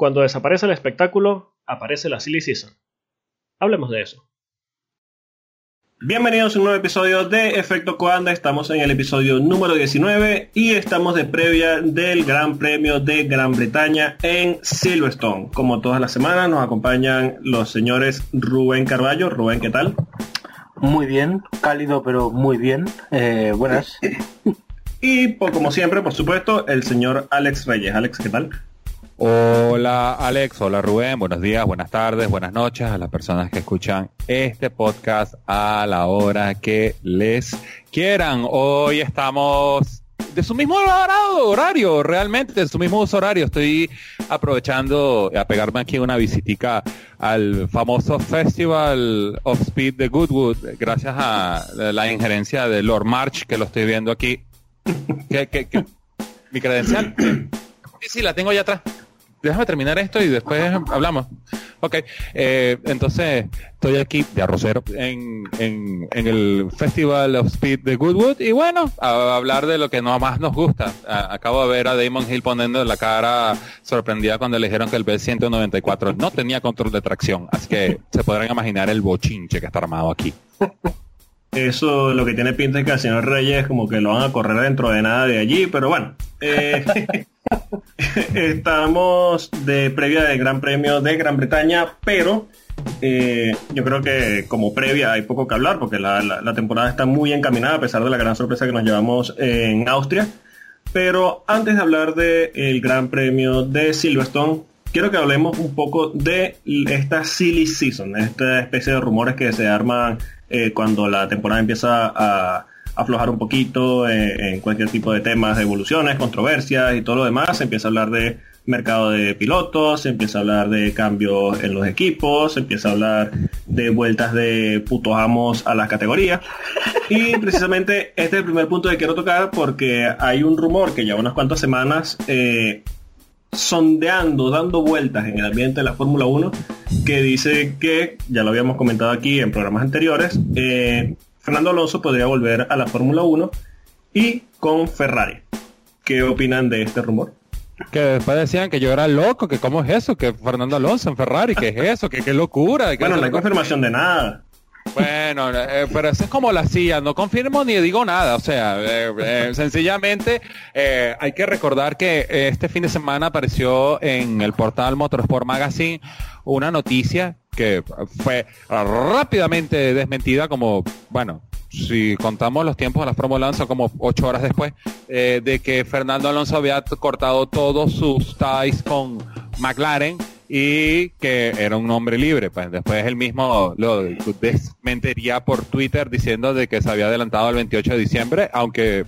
Cuando desaparece el espectáculo, aparece la silly season. Hablemos de eso. Bienvenidos a un nuevo episodio de Efecto Coanda. Estamos en el episodio número 19 y estamos de previa del Gran Premio de Gran Bretaña en Silverstone. Como todas las semanas nos acompañan los señores Rubén Carballo. Rubén, ¿qué tal? Muy bien, cálido pero muy bien. Eh, buenas. y por, como siempre, por supuesto, el señor Alex Reyes. Alex, ¿qué tal? Hola Alex, hola Rubén, buenos días, buenas tardes, buenas noches a las personas que escuchan este podcast a la hora que les quieran. Hoy estamos de su mismo horario, realmente, de su mismo uso horario. Estoy aprovechando a pegarme aquí una visitica al famoso Festival of Speed de Goodwood, gracias a la injerencia de Lord March, que lo estoy viendo aquí. ¿Qué, mi credencial? Sí, sí, la tengo allá atrás déjame terminar esto y después hablamos. Ok, eh, entonces estoy aquí de arrocero en, en, el Festival of Speed de Goodwood y bueno, a, hablar de lo que no más nos gusta. acabo de ver a Damon Hill poniendo la cara sorprendida cuando le dijeron que el B194 no tenía control de tracción, así que se podrán imaginar el bochinche que está armado aquí. Eso lo que tiene pinta es que al señor Reyes como que lo van a correr dentro de nada de allí, pero bueno. Eh, estamos de previa del Gran Premio de Gran Bretaña, pero eh, yo creo que como previa hay poco que hablar porque la, temporada está muy encaminada a pesar de la gran sorpresa que nos llevamos en Austria. Pero antes de hablar del Gran Premio de Silverstone, quiero que hablemos un poco de esta silly season, esta especie de rumores que se arman eh, cuando la temporada empieza a aflojar un poquito en cualquier tipo de temas evoluciones, controversias y todo lo demás, se empieza a hablar de mercado de pilotos, se empieza a hablar de cambios en los equipos, se empieza a hablar de vueltas de putos amos a las categorías. Y precisamente este es el primer punto que quiero tocar porque hay un rumor que ya unas cuantas semanas eh, sondeando, dando vueltas en el ambiente de la Fórmula 1, que dice que, ya lo habíamos comentado aquí en programas anteriores, eh, Fernando Alonso podría volver a la Fórmula 1 y con Ferrari. ¿Qué opinan de este rumor? Que después decían que yo era loco, que cómo es eso, que Fernando Alonso en Ferrari, que es eso, que qué locura. bueno, no hay confirmación de nada. Bueno, eh, pero eso es como la CIA, no confirmo ni digo nada, o sea, eh, eh, sencillamente hay que recordar que este fin de semana apareció en el portal Motorsport Magazine una noticia que fue rápidamente desmentida como, bueno, si contamos los tiempos de la Fórmula 1 como ocho horas después, de que Fernando Alonso había cortado todos sus ties con McLaren y que era un hombre libre. Pues después él mismo lo desmentiría por Twitter diciendo de que se había adelantado el 28 de diciembre, aunque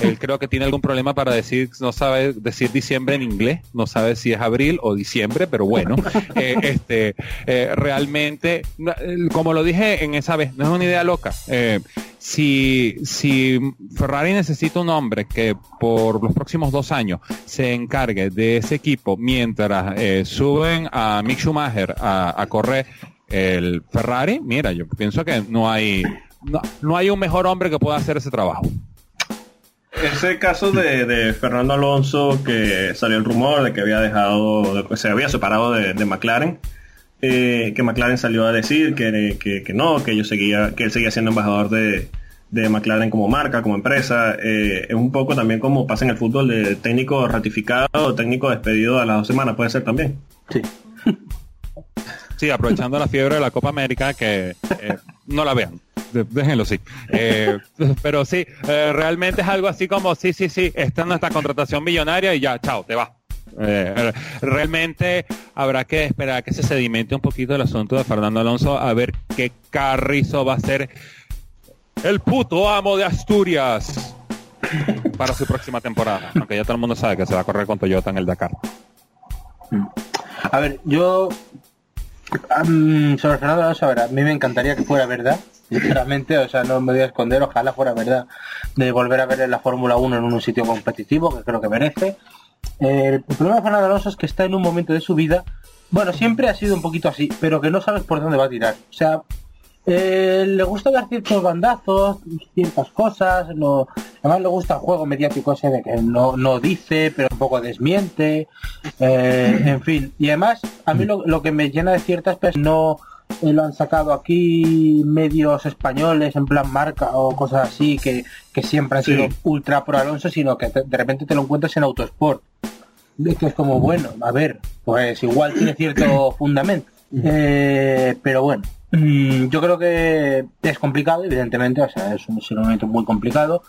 él creo que tiene algún problema para decir, no sabe decir diciembre en inglés, no sabe si es abril o diciembre, pero bueno, eh, este, eh, realmente, como lo dije en esa vez, no es una idea loca. Eh, si, si Ferrari necesita un hombre que por los próximos dos años se encargue de ese equipo mientras eh, suben a Mick Schumacher a, correr el Ferrari, mira, yo pienso que no hay, no, hay un mejor hombre que pueda hacer ese trabajo. Ese caso de, Fernando Alonso, que salió el rumor de que había dejado, se había separado de, McLaren, eh, que McLaren salió a decir que, que, no, que yo seguía, que él seguía siendo embajador de, de McLaren como marca, como empresa. Eh, es un poco también como pasa en el fútbol de técnico ratificado o técnico despedido a las dos semanas, puede ser también. Sí. Sí, aprovechando la fiebre de la Copa América, que eh, no la vean. Déjenlo sí. pero sí, realmente es algo así como, sí, sí, sí, esta es nuestra contratación millonaria y ya, chao, te va. Eh, realmente habrá que esperar que se sedimente un poquito el asunto de Fernando Alonso a ver qué carrizo va a ser el puto amo de Asturias para su próxima temporada. Aunque ya todo el mundo sabe que se va a correr con Toyota en el Dakar. A ver, yo sobre Fernando Alonso, a ver, a mí me encantaría que fuera verdad, sinceramente, o sea, no me voy a esconder, ojalá fuera verdad de volver a ver la Fórmula 1 en un sitio competitivo, que creo que merece el problema de Fernando Alonso es que está en un momento de su vida, bueno, siempre ha sido un poquito así, pero que no sabes por dónde va a tirar. O sea, Eh, le gusta dar ciertos bandazos, ciertas cosas, no, además le gusta el juego mediático ese de que no, no dice, pero un poco desmiente, eh, en fin. Y además, a mí lo, lo que me llena de ciertas personas no eh, lo han sacado aquí medios españoles en plan marca o cosas así que, que siempre han Sí. sido ultra pro Alonso, sino que te- de repente te lo encuentras en Autosport. Es que es como, bueno, a ver, pues igual tiene cierto fundamento. Eh, pero bueno, mm, yo creo que es complicado, evidentemente, o sea, es un, es un momento muy complicado.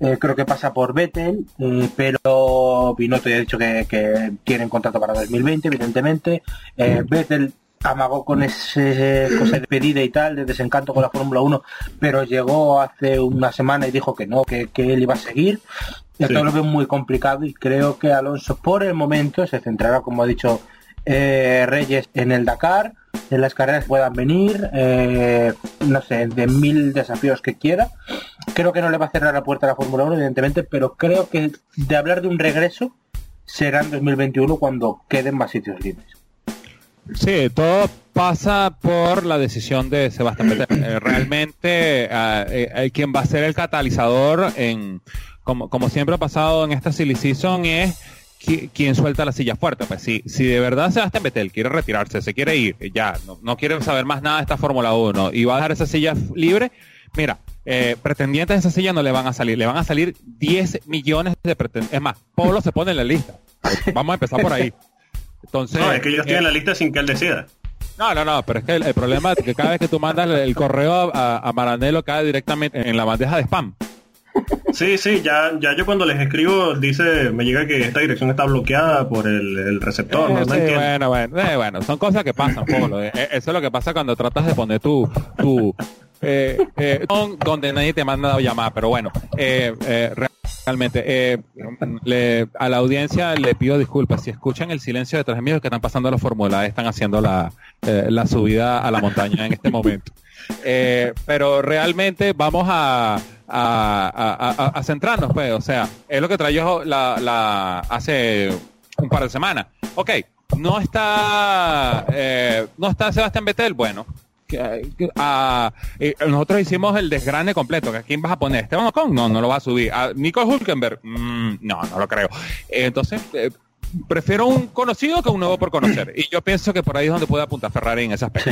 Eh, creo que pasa por Vettel, eh, pero Binotto ya ha dicho que, que quieren contrato para 2020, evidentemente. Eh, Vettel amagó con ese cosa de pedida y tal, de desencanto con la Fórmula 1, pero llegó hace una semana y dijo que no, que, que él iba a seguir. Y Sí. todo lo veo muy complicado y creo que Alonso por el momento se centrará, como ha dicho eh, Reyes, en el Dakar, en las carreras que puedan venir, eh, no sé, de mil desafíos que quiera. Creo que no le va a cerrar la puerta a la Fórmula 1, evidentemente, pero creo que de hablar de un regreso será en 2021 cuando queden más sitios libres. Sí, todo pasa por la decisión de Sebastián Vettel. Eh, realmente, ah, eh, eh, quien va a ser el catalizador en, como, como siempre ha pasado en esta silly season es qui- quien suelta la silla fuerte. Pues si, si de verdad Sebastián Vettel quiere retirarse, se quiere ir, ya, no, no quiere saber más nada de esta Fórmula 1 y va a dejar esa silla libre, mira, eh, pretendientes de esa silla no le van a salir, le van a salir 10 millones de pretendientes. Es más, Polo se pone en la lista. Vamos a empezar por ahí. Entonces, No, es que yo estoy eh, en la lista sin que él decida. no, no, no, pero es que el, el problema es que cada vez que tú mandas el correo a, a Maranello cae directamente en la bandeja de spam. Sí, sí, ya, ya yo cuando les escribo dice, me llega que esta dirección está bloqueada por el, el receptor, Eh, no, No sí, bueno, bueno, eh, bueno, son cosas que pasan, Polo. Eh, eh, eso es lo que pasa cuando tratas de poner tu, tu eh, eh, don- donde nadie te manda a llamar, pero bueno, eh, eh, realmente, eh, le- a la audiencia le pido disculpas. Si escuchan el silencio detrás de mí, es que están pasando la fórmula, están haciendo la, eh, la subida a la montaña en este momento. Eh, pero realmente vamos a, a, a- a- a centrarnos, pues, o sea, es lo que trayó la, la, hace un par de semanas. Ok, no está, eh, no está Sebastián Vettel, bueno. que- ah, nosotros hicimos el desgrane completo. ¿A quién vas a poner? ¿Esteban Ocon? No, no lo va a subir. ¿A Nico Hulkenberg? Mm, no, no lo creo. Eh, entonces, prefiero un conocido que un nuevo por conocer. Y yo pienso que por ahí es donde puede apuntar Ferrari en ese aspecto.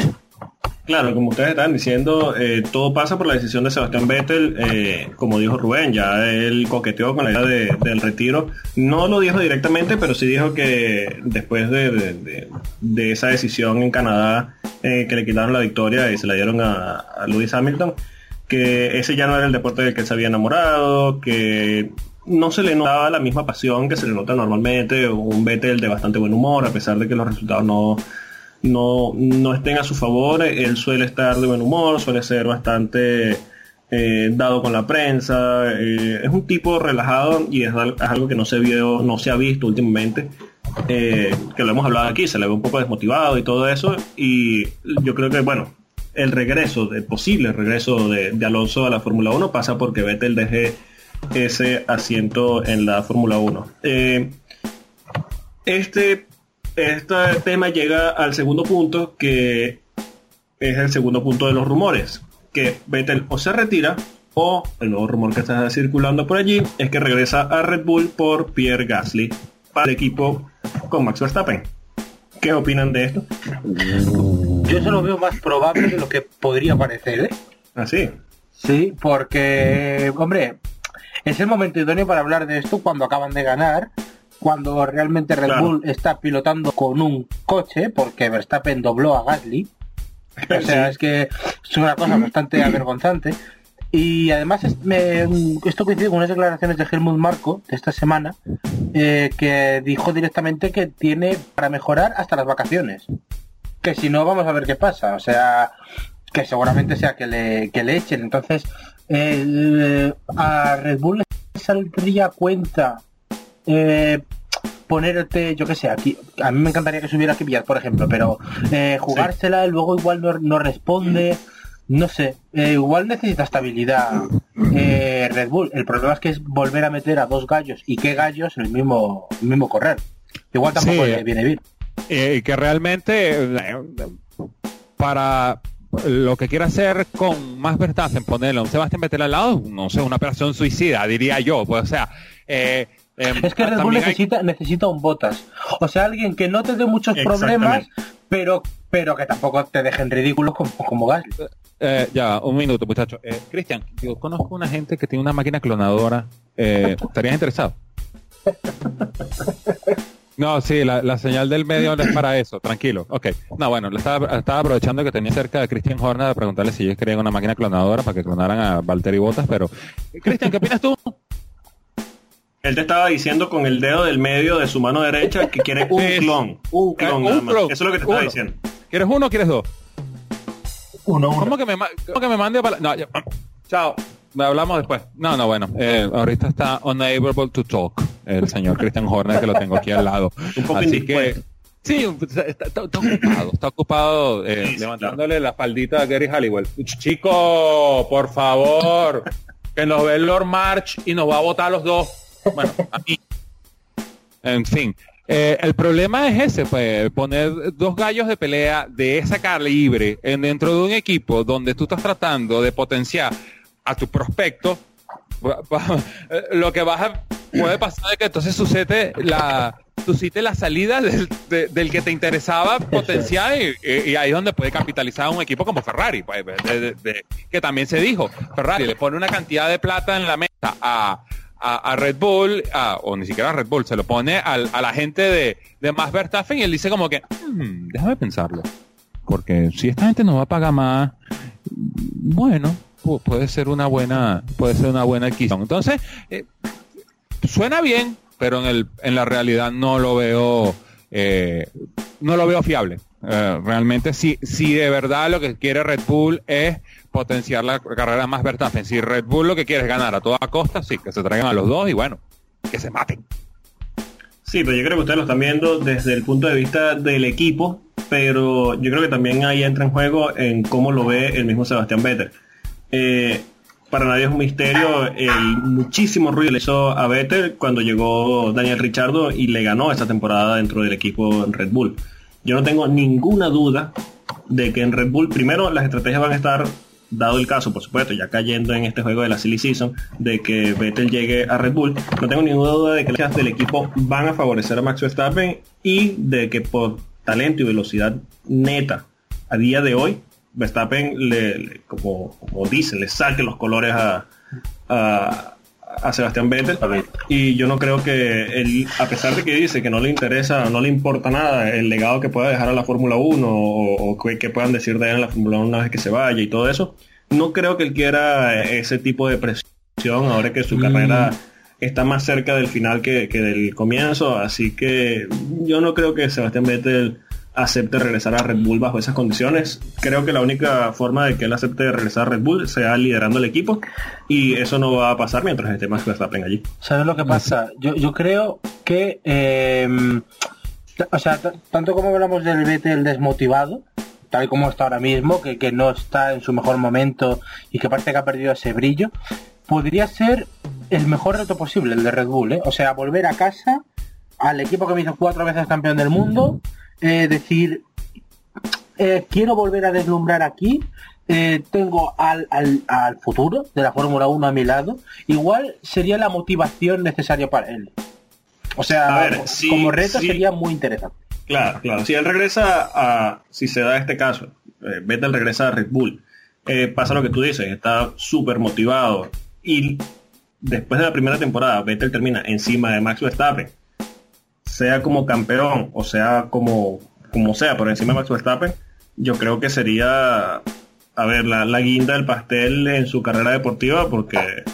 Claro, como ustedes están diciendo, eh, todo pasa por la decisión de Sebastián Vettel, eh, como dijo Rubén, ya él coqueteó con la idea de- del retiro. No lo dijo directamente, pero sí dijo que después de, de- esa decisión en Canadá, eh, que le quitaron la victoria y se la dieron a, a Lewis Hamilton, que ese ya no era el deporte del que se había enamorado, que no se le notaba la misma pasión que se le nota normalmente, un Vettel de bastante buen humor, a pesar de que los resultados no no, no estén a su favor, él suele estar de buen humor, suele ser bastante eh, dado con la prensa, eh, es un tipo relajado y es, al- es algo que no se vio, no se ha visto últimamente, eh, que lo hemos hablado aquí, se le ve un poco desmotivado y todo eso, y yo creo que bueno, el regreso, el posible regreso de, de Alonso a la Fórmula 1 pasa porque Vettel deje ese asiento en la Fórmula 1. Eh, este, este tema llega al segundo punto, que es el segundo punto de los rumores, que Vettel o se retira o el nuevo rumor que está circulando por allí es que regresa a Red Bull por Pierre Gasly para el equipo con Max Verstappen. ¿Qué opinan de esto? Yo eso lo veo más probable de lo que podría parecer, ¿eh? Así. Sí, porque, hombre, es el momento idóneo para hablar de esto cuando acaban de ganar, cuando realmente Red Claro. Bull está pilotando con un coche, porque Verstappen dobló a Gasly. O sea, es que es una cosa bastante avergonzante. Y además es- me- esto coincide con unas declaraciones de Helmut Marco de esta semana, eh, que dijo directamente que tiene para mejorar hasta las vacaciones. Que si no, vamos a ver qué pasa. O sea, que seguramente sea que le, que le echen. Entonces, el- a Red Bull le saldría cuenta eh, ponerte, yo que sé, aquí, a mí me encantaría que subiera Kvyat, por ejemplo, pero eh, jugársela y luego igual no, no responde, no sé, eh, igual necesita estabilidad eh, Red Bull. El problema es que es volver a meter a dos gallos y qué gallos en el mismo, el mismo correr. Igual tampoco Sí. le viene bien. Eh, y que realmente eh, para lo que quiere hacer con más Verstappen, ponerle a un Sebastián Vettel al lado, no sé, una operación suicida, diría yo. Pues, o sea, eh, em, es que Red Bull necesita, necesita un botas. O sea, alguien que no te dé muchos problemas, pero pero que tampoco te dejen ridículos como, como Gasly. Eh, ya, un minuto, muchachos. Eh, Cristian, yo conozco una gente que tiene una máquina clonadora. Eh, ¿Estarías interesado? No, sí, la, señal del medio no es para eso, tranquilo. Ok. No, bueno, estaba, estaba aprovechando que tenía cerca de Cristian Horner a preguntarle si ellos querían una máquina clonadora para que clonaran a Valtteri Bottas, pero... Cristian, ¿qué opinas tú? Él te estaba diciendo con el dedo del medio de su mano derecha que quiere un clon. Un clon, nada más. Eso es lo que te estaba diciendo. ¿Quieres uno o quieres dos? Uno, uno. ¿Cómo que me, cómo que me mande para... No, Chao. Hablamos después. No, no, bueno. Eh, ahorita está unable to talk el señor Christian Horner que lo tengo aquí al lado. Un poco Así que... Sí, está, ocupado, está ocupado eh, levantándole la faldita a Gary Halliwell. Chico, por favor, que nos ve Lord March y nos va a votar los dos. Bueno, a mí. En fin, eh, el problema es ese, pues, poner dos gallos de pelea de esa calibre en, dentro de un equipo donde tú estás tratando de potenciar a tu prospecto, eh, lo que vas a, puede pasar es que entonces sucede la, suscite la salida del, que te interesaba potenciar y, ahí es donde puede capitalizar un equipo como Ferrari, pues, que también se dijo, Ferrari le pone una cantidad de plata en la mesa a a, Red Bull, o ni siquiera a Red Bull, se lo pone a la gente de, de Max Verstappen y él dice como que, hmm, déjame pensarlo. Porque si esta gente no va a pagar más, bueno, puede ser una buena, puede ser una buena adquisición. Entonces, eh, suena bien, pero en el, en la realidad no lo veo, eh, no lo veo fiable. Eh, realmente, si, si de verdad lo que quiere Red Bull es potenciar la carrera más Verstappen. Si Red Bull lo que quiere es ganar a toda costa, sí, que se traigan a los dos y bueno, que se maten. Sí, pero yo creo que ustedes lo están viendo desde el punto de vista del equipo, pero yo creo que también ahí entra en juego en cómo lo ve el mismo Sebastián Vettel. Eh, para nadie es un misterio el muchísimo ruido le hizo a Vettel cuando llegó Daniel Richardo y le ganó esta temporada dentro del equipo Red Bull. Yo no tengo ninguna duda de que en Red Bull, primero, las estrategias van a estar dado el caso, por supuesto, ya cayendo en este juego de la Silly Season, de que Vettel llegue a Red Bull, no tengo ninguna duda de que las del equipo van a favorecer a Max Verstappen y de que por talento y velocidad neta a día de hoy, Verstappen, le, como, como dicen, le saque los colores a, a Sebastián Vettel. Y yo no creo que él, a pesar de que dice que no le interesa, no le importa nada el legado que pueda dejar a la Fórmula 1 o, que, puedan decir de él en la Fórmula 1 una vez que se vaya y todo eso, no creo que él quiera ese tipo de presión ahora que su mm. carrera está más cerca del final que, que del comienzo, así que yo no creo que Sebastián Vettel acepte regresar a Red Bull bajo esas condiciones. Creo que la única forma de que él acepte regresar a Red Bull sea liderando el equipo y eso no va a pasar mientras esté Max Verstappen allí. ¿Sabes lo que pasa? Yo, yo creo que, em, o sea, tanto como hablamos del Vettel desmotivado, tal como está ahora mismo, que, que no está en su mejor momento y que parece que ha perdido ese brillo, podría ser el mejor reto posible, el de Red Bull, ¿eh? O sea, volver a casa al equipo que me hizo cuatro veces campeón del mundo eh, decir, eh, quiero volver a deslumbrar aquí, eh, tengo al, al, futuro de la Fórmula 1 a mi lado, igual sería la motivación necesaria para él. O sea, como reto sería muy interesante. Claro, claro. Si él regresa a, si se da este caso, eh, Vettel regresa a Red Bull, pasa lo que tú dices, está súper motivado y después de la primera temporada Vettel termina encima de Max Verstappen sea como campeón o sea como, como sea, por encima de Max Verstappen, yo creo que sería, a ver, la, la guinda del pastel en su carrera deportiva porque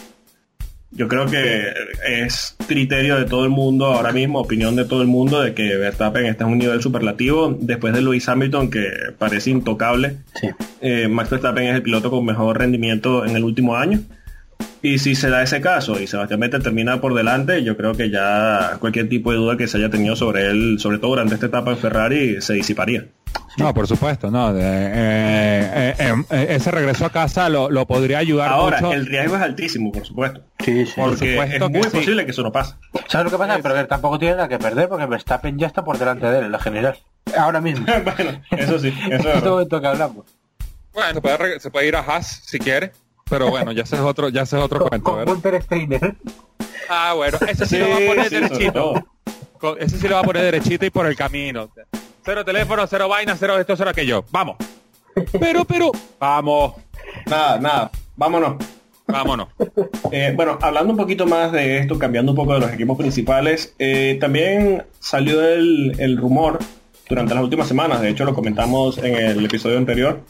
yo creo que es criterio de todo el mundo ahora mismo, opinión de todo el mundo, de que Verstappen está en un nivel superlativo. Después de Lewis Hamilton, que parece intocable, eh, Max Verstappen es el piloto con mejor rendimiento en el último año. Y si se da ese caso y Sebastián Vettel termina por delante, yo creo que ya cualquier tipo de duda que se haya tenido sobre él, sobre todo durante esta etapa en Ferrari, se disiparía. No, por supuesto, no. Eh, eh, eh, ese regreso a casa lo, podría ayudar Ahora, el riesgo es altísimo, por supuesto. Sí, sí. Porque es muy posible que eso no pase. ¿Sabes lo que pasa? Pero tampoco tiene nada que perder porque Verstappen ya está por delante de él en la general. Ahora mismo. bueno, eso sí. Eso es este momento que hablamos. Bueno, se puede, se puede ir a Haas si quiere, pero bueno, ya ese es otro, ya ese es otro cuento, Con ¿verdad? Gunter Steiner. Ah, bueno, ese sí, lo va a poner sí, derechito. Ese sí lo va a poner derechito y por el camino. Cero teléfono, cero vaina, cero esto, cero aquello. Vamos. Pero, pero, vamos. Nada, nada. Vámonos. Vámonos. Eh, bueno, hablando un poquito más de esto, cambiando un poco de los equipos principales, eh, también salió el, el rumor durante las últimas semanas, de hecho lo comentamos en el episodio anterior,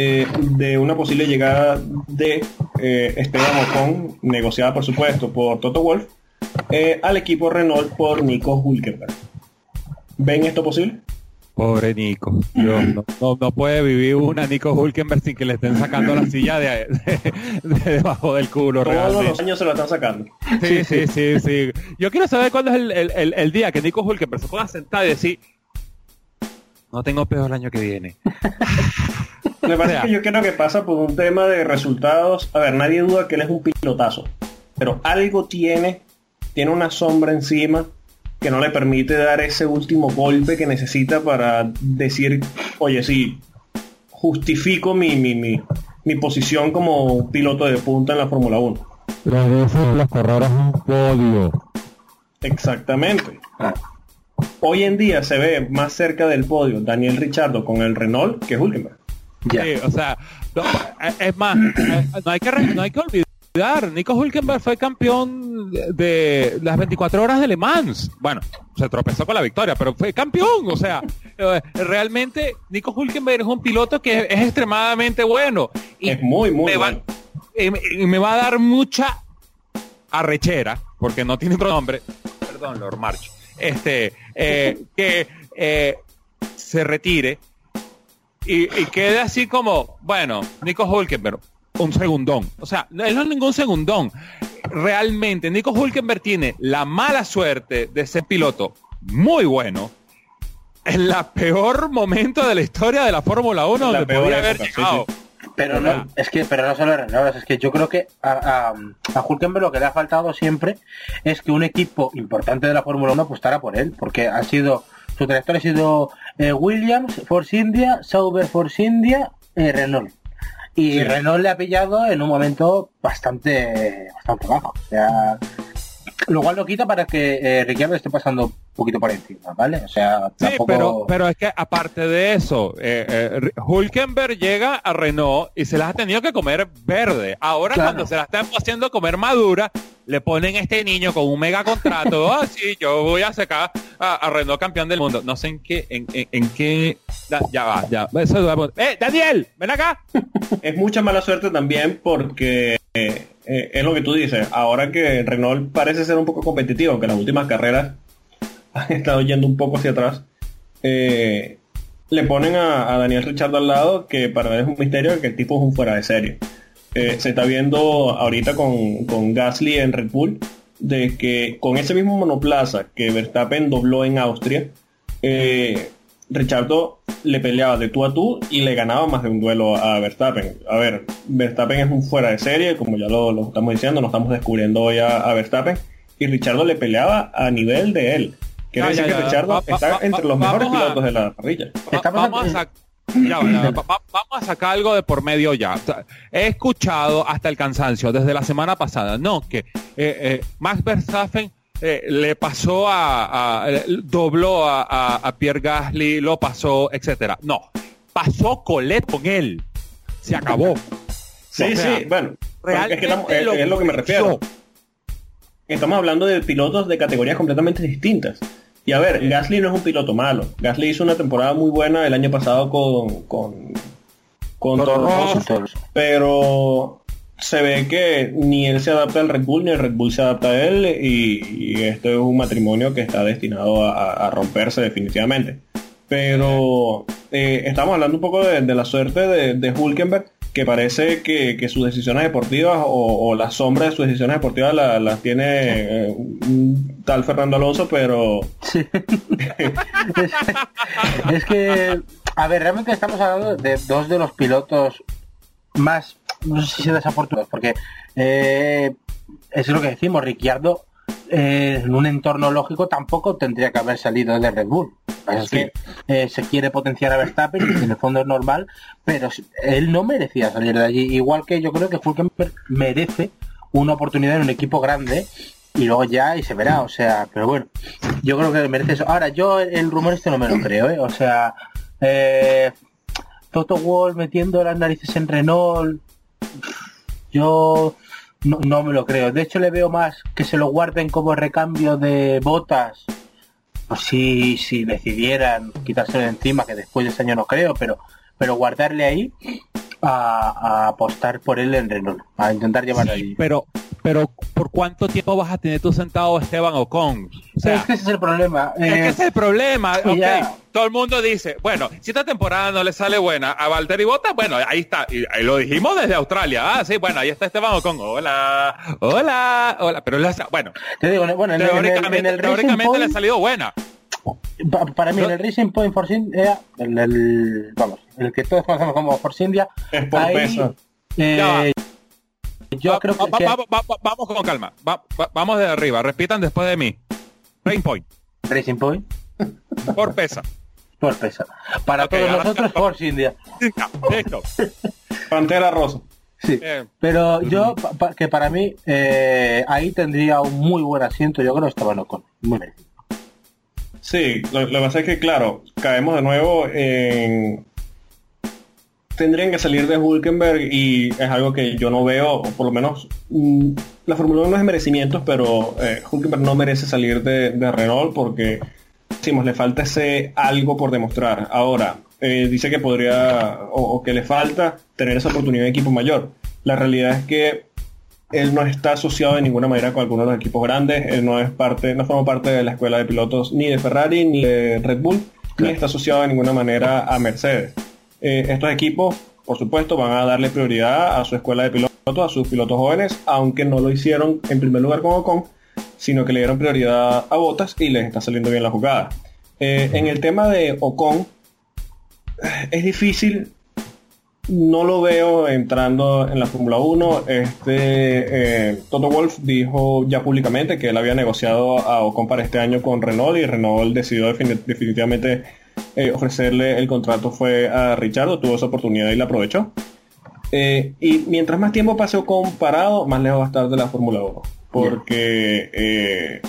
eh, de una posible llegada de eh, Esteban Ocon, negociada por supuesto por Toto Wolf, eh, al equipo Renault por Nico Hulkenberg. ¿Ven esto posible? Pobre Nico. Dios, no, no, no puede vivir una Nico Hulkenberg sin que le estén sacando la silla de, de- de debajo del culo Todos los años se lo están sacando. Sí, sí, sí, sí. Yo quiero saber cuándo es el, el- el- el día que Nico Hulkenberg se pueda sentar y decir no tengo peor el año que viene. Lo que pasa O sea- es que yo creo que pasa por un tema de resultados. A ver, nadie duda que él es un pilotazo. Pero algo tiene, tiene una sombra encima que no le permite dar ese último golpe que necesita para decir, oye, sí, justifico mi, mi, mi, mi posición como piloto de punta en la Fórmula 1. Tres veces las carreras un podio. Exactamente. Hoy en día se ve más cerca del podio Daniel Richardo con el Renault que Hulkenberg. Sí, o sea, no, es más, eh, no hay que no hay que olvidar, Nico Hulkenberg fue campeón de las 24 horas de Le Mans. Bueno, se tropezó con la victoria, pero fue campeón, o sea, eh, realmente Nico Hulkenberg es un piloto que es extremadamente bueno y Es muy, muy me va, bueno. me- y me va a dar mucha arrechera, porque no tiene otro nombre, perdón, Lord March, este, eh, que eh, se retire y, y quede así como, bueno, Nico Hulkenberg, un segundón. O sea, él no es ningún segundón. Realmente, Nico Hulkenberg tiene la mala suerte de ser piloto muy bueno en la peor momento de la historia de la Fórmula 1 La donde peor podía haber época, sí, llegado. sí. Pero no, es que, pero no solo Renault, es que yo creo que a, a, a Hulkenberg lo que le ha faltado siempre es que un equipo importante de la Fórmula 1 apostara por él, porque ha sido, su trayectoria ha sido eh, Williams, Force India, Sauber Force India, eh, Renault. Y Sí. Renault le ha pillado en un momento bastante, bastante bajo. O sea, lo cual no quita para que eh, Ricciardo esté pasando un poquito por encima, ¿vale? O sea, Sí, tampoco... pero, pero es que aparte de eso, eh, eh, Hulkenberg llega a Renault y se las ha tenido que comer verde. Ahora Claro. cuando se la están haciendo comer madura, le ponen a este niño con un mega contrato. Ah, sí, yo voy a sacar a, a Renault campeón del mundo. No sé en qué, en, en- en qué. Ya, ya va, ya. Eso, ¡Eh, Daniel! ¡Ven acá! es mucha mala suerte también porque eh, eh, es lo que tú dices. Ahora que Renault parece ser un poco competitivo, aunque las últimas carreras han estado yendo un poco hacia atrás, eh, le ponen a, a Daniel Richardo al lado, que para él es un misterio que el tipo es un fuera de serie. Eh, se está viendo ahorita con, con Gasly en Red Bull, de que con ese mismo monoplaza que Verstappen dobló en Austria, eh, Richardo le peleaba de tú a tú y le ganaba más de un duelo a Verstappen. A ver, Verstappen es un fuera de serie, como ya lo, lo estamos diciendo, no estamos descubriendo hoy a, a Verstappen, y Richardo le peleaba a nivel de él. Quiere Ya, ya, decir que ya. Richardo Va- está va- entre los mejores a- pilotos de la parrilla. Va- Estamos vamos, en- va, va. Vamos a sacar algo de por medio ya. O sea, he escuchado hasta el cansancio desde la semana pasada, no, que eh, eh, Max Verstappen eh, le pasó a, a- eh, dobló a, a- a Pierre Gasly, lo pasó, etcétera. No, pasó Colette con él. Se acabó. Sí, O sea, sí, bueno, es, que estamos- es- realmente es lo que me refiero. Estamos hablando de pilotos de categorías completamente distintas. Y a ver, Gasly no es un piloto malo. Gasly hizo una temporada muy buena el año pasado con con, con pero se ve que ni él se adapta al Red Bull ni el Red Bull se adapta a él y, y esto es un matrimonio que está destinado a, a romperse definitivamente. Pero eh, estamos hablando un poco de, de la suerte de, de Hulkenberg, que parece que, que sus decisiones deportivas o, o la sombra de sus decisiones deportivas la- las tiene eh, tal Fernando Alonso, pero Sí. es, es que, a ver, realmente estamos hablando de dos de los pilotos más, no sé si desafortunados, porque eh, es lo que decimos, Ricciardo eh, en un entorno lógico tampoco tendría que haber salido de Red Bull, es que eh, se quiere potenciar a Verstappen y en el fondo es normal, pero él no merecía salir de allí. Igual que yo creo que Hulkenberg merece una oportunidad en un equipo grande y luego ya y se verá, o sea, pero bueno, yo creo que merece eso. Ahora, yo el, rumor este no me lo creo, ¿eh? O sea, eh, Toto Wolff metiendo las narices en Renault, yo no, no me lo creo. De hecho, le veo más que se lo guarden como recambio de botas. Pues si, decidieran quitárselo de encima, que después de ese año no creo, pero, pero guardarle ahí a, a apostar por él en Renault, a intentar llevarlo allí. Pero, pero ¿por cuánto tiempo vas a tener tú sentado Esteban Ocon? O sea, es que ese es el problema. Es que Eh, ese es el problema. Todo el mundo dice, bueno, si esta temporada no le sale buena a Valtteri Bottas, bueno, ahí está. Y ahí lo dijimos desde Australia. Ah, sí, bueno, ahí está Esteban Ocon. Hola, hola, hola. Pero bueno, te digo, bueno, en, el- en el, en teóricamente, el teóricamente le ha salido buena. pa- para mí en el Racing Point Force India, el, el- vamos, el que todos conocemos como Force India, Es por ahí, peso. eh, yo Va- creo va- que, va- va- va- va- vamos con calma. Va- va- vamos de arriba. Repitan después de mí. Rain Point. que Racing Point Por pesa. por pesa. Para todos nosotros Force India. Listo. Pantera Rosa. Sí. Eh, Pero yo, pa- pa- que para mí, eh, ahí tendría un muy buen asiento, yo creo, Esteban Ocon. Muy merecido. Sí, lo, lo que pasa es que, claro, caemos de nuevo en... Tendrían que salir de Hulkenberg y es algo que yo no veo, o por lo menos mm, la Fórmula 1 no es de merecimientos, pero eh, Hulkenberg no merece salir de, de Renault porque, decimos, le falta ese algo por demostrar. Ahora, eh, dice que podría, o, o que le falta tener esa oportunidad en equipo mayor. La realidad es que él no está asociado de ninguna manera con alguno de los equipos grandes, él no es parte, no forma parte de la escuela de pilotos ni de Ferrari ni de Red Bull, ni está asociado de ninguna manera a Mercedes. Eh, estos equipos, por supuesto, van a darle prioridad a su escuela de pilotos, a sus pilotos jóvenes, aunque no lo hicieron en primer lugar con Ocon, sino que le dieron prioridad a Botas y les está saliendo bien la jugada. Eh, en el tema de Ocon, es difícil no lo veo entrando en la Fórmula 1. Este eh, Toto Wolf dijo ya públicamente que él había negociado a Ocon para este año con Renault y Renault decidió defini- definitivamente eh, ofrecerle el contrato fue a Richardo, tuvo esa oportunidad y la aprovechó. Eh, y mientras más tiempo pase Ocon parado, más lejos va a estar de la Fórmula 1. Porque eh,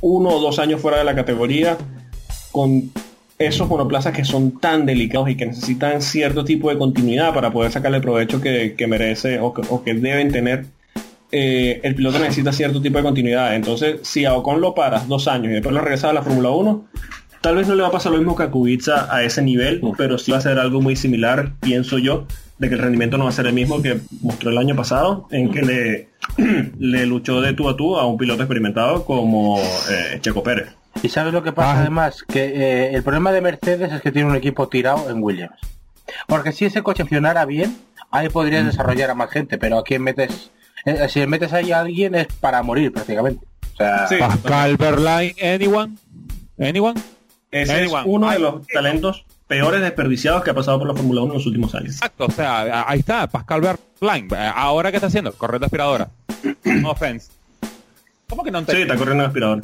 uno o dos años fuera de la categoría, con esos monoplazas que son tan delicados y que necesitan cierto tipo de continuidad para poder sacarle el provecho que, que merece o que, deben tener, el piloto necesita cierto tipo de continuidad. Entonces, si a Ocon lo paras dos años y después lo regresas a la Fórmula 1, tal vez no le va a pasar lo mismo que a Kubica a ese nivel, pero sí va a ser algo muy similar, pienso yo, de que el rendimiento no va a ser el mismo que mostró el año pasado, en que le, le luchó de tú a tú a un piloto experimentado como eh, Checo Pérez. Y sabes lo que pasa Ah. además, que eh, el problema de Mercedes es que tiene un equipo tirado en Williams. Porque si ese coche funcionara bien, ahí podrías desarrollar a más gente, pero a quién metes, eh, si metes ahí a alguien es para morir prácticamente. O sea, Sí. Pascal anyone? Anyone? Ese es uno de los talentos peores desperdiciados que ha pasado por la Fórmula 1 en los últimos años. Exacto, o sea, ahí está, Pascal Verlaine. Eh, Ahora qué está haciendo, corriendo aspiradora. No offense. ¿Cómo que no Sí, entendí? está corriendo el aspirador.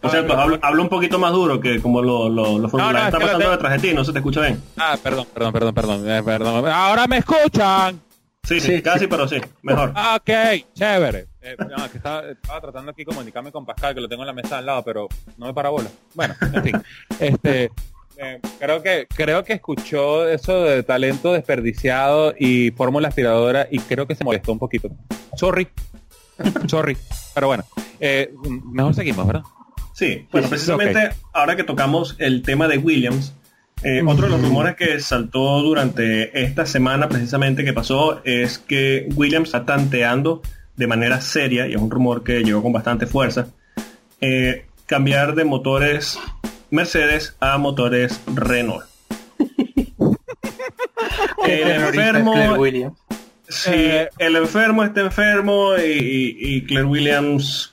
Por cierto, hablo, un poquito más duro que como lo, lo, lo Fórmula está pasando detrás de ti, no se te escucha bien. Ah, perdón, perdón, perdón, perdón, eh, perdón. Ahora me escuchan. Sí, sí, Sí, casi, sí. pero sí, mejor. Ah, Ok, chévere. Eh, no, que estaba, estaba tratando aquí de comunicarme con Pascal, que lo tengo en la mesa al lado, pero no me para bola. Bueno, en fin. Este, eh, creo que creo que escuchó eso de talento desperdiciado y fórmula aspiradora y creo que se molestó un poquito. Sorry. Sorry. Pero bueno, eh, mejor seguimos, ¿verdad? Sí, bueno, precisamente ahora que tocamos el tema de Williams, eh, otro de los rumores que saltó durante esta semana precisamente que pasó es que Williams está tanteando de manera seria, y es un rumor que llegó con bastante fuerza, eh, cambiar de motores Mercedes a motores Renault. el enfermo, Claire Williams. sí, Eh, el enfermo está enfermo y, y- y Claire Williams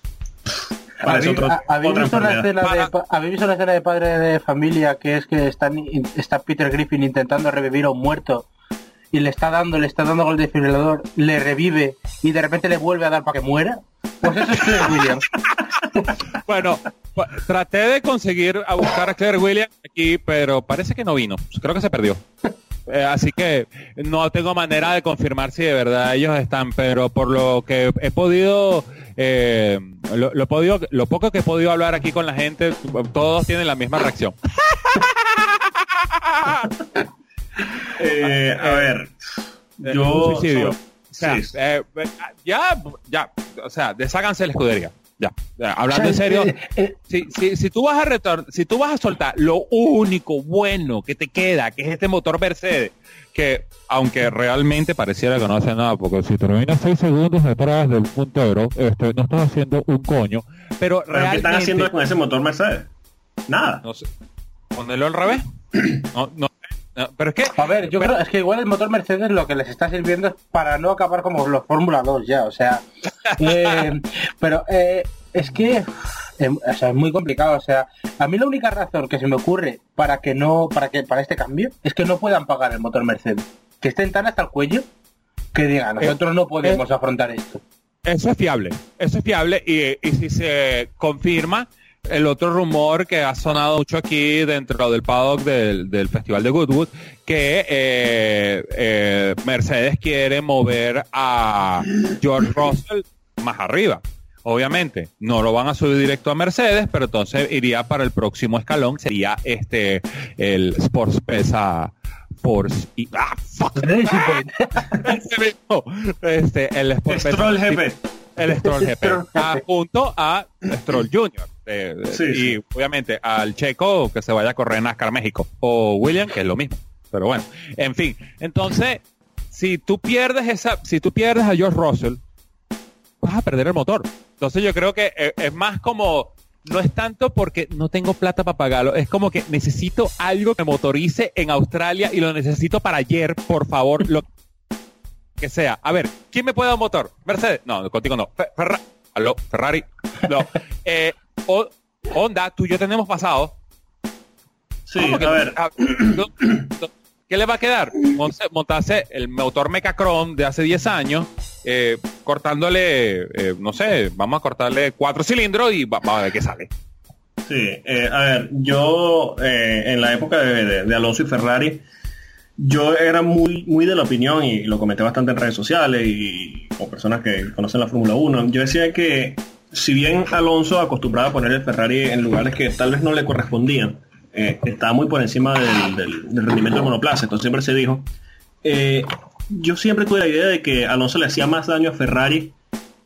¿Habéis, otro- visto una enfermedad. escena de, Para- pa- ¿Habéis visto una escena de padre de familia que es que están, está Peter Griffin intentando revivir a un muerto y le está dando, le está dando con el desfibrilador, le revive y de repente le vuelve a dar para que muera? Pues eso es Claire Williams. Bueno, traté de conseguir a buscar a Claire Williams aquí, pero parece que no vino. Creo que se perdió. Eh, así que no tengo manera de confirmar si de verdad ellos están, pero por lo que he podido, eh, lo, lo he podido, lo poco que he podido hablar aquí con la gente, todos tienen la misma reacción. Eh, a ver, Es yo... suicidio. so- O sea, sí, eh, ya, ya, o sea, desháganse de la escudería. Ya, ya, hablando O sea, en serio, eh, eh, si, si, si tú vas a retor si tú vas a soltar lo único bueno que te queda, que es este motor Mercedes, que aunque realmente pareciera que no hace nada, porque si terminas 6 segundos detrás del puntero, este, no estás haciendo un coño, pero ¿Pero qué realmente... están haciendo con ese motor Mercedes? Nada. No sé, ponerlo al revés. No, no, no, pero es que... A ver, yo pero- creo es que igual el motor Mercedes lo que les está sirviendo es para no acabar como los Fórmula 2 ya, o sea, eh, pero eh, es que eh, o sea, es muy complicado, o sea, a mí la única razón que se me ocurre para que no para que para este cambio es que no puedan pagar el motor Mercedes, que estén tan hasta el cuello que digan, nosotros no podemos afrontar esto. Eso es fiable, eso es fiable y, y si se confirma el otro rumor que ha sonado mucho aquí dentro del paddock del, del Festival de Goodwood, que eh, eh, Mercedes quiere mover a George Russell más arriba. Obviamente, no lo van a subir directo a Mercedes, pero entonces iría para el próximo escalón, sería este el Sports Pesa Force y ah, fuck. Este, el Sport Pesa- Stroll GP. el Stroll GP. Ah, junto a Stroll Junior. Eh, Sí, y sí. obviamente al Checo que se vaya a correr en NASCAR México. O William, que es lo mismo. Pero bueno, en fin. Entonces, si tú pierdes esa, si tú pierdes a George Russell, vas a perder el motor. Entonces yo creo que eh, es más como, no es tanto porque no tengo plata para pagarlo, es como que necesito algo que motorice en Australia y lo necesito para ayer, por favor, lo que sea. A ver, ¿quién me puede dar un motor? Mercedes. No, contigo no. Fe- Ferra- Aló, Ferrari. No. Eh, o- Honda, tú y yo tenemos pasado. Sí, ¿Cómo que a ver. ¿Qué le va a quedar? Montarse el motor Mecacron de hace 10 años, eh, cortándole, eh, no sé, vamos a cortarle cuatro cilindros y va- vamos a ver qué sale. Sí, eh, a ver, yo en la época de, de- de Alonso y Ferrari, yo era muy, muy de la opinión y lo comenté bastante en redes sociales y con personas que conocen la Fórmula 1. Yo decía que si bien Alonso acostumbraba a poner el Ferrari en lugares que tal vez no le correspondían, eh, estaba muy por encima del, rendimiento del monoplaza, entonces siempre se dijo. eh, yo siempre tuve la idea de que Alonso le hacía más daño a Ferrari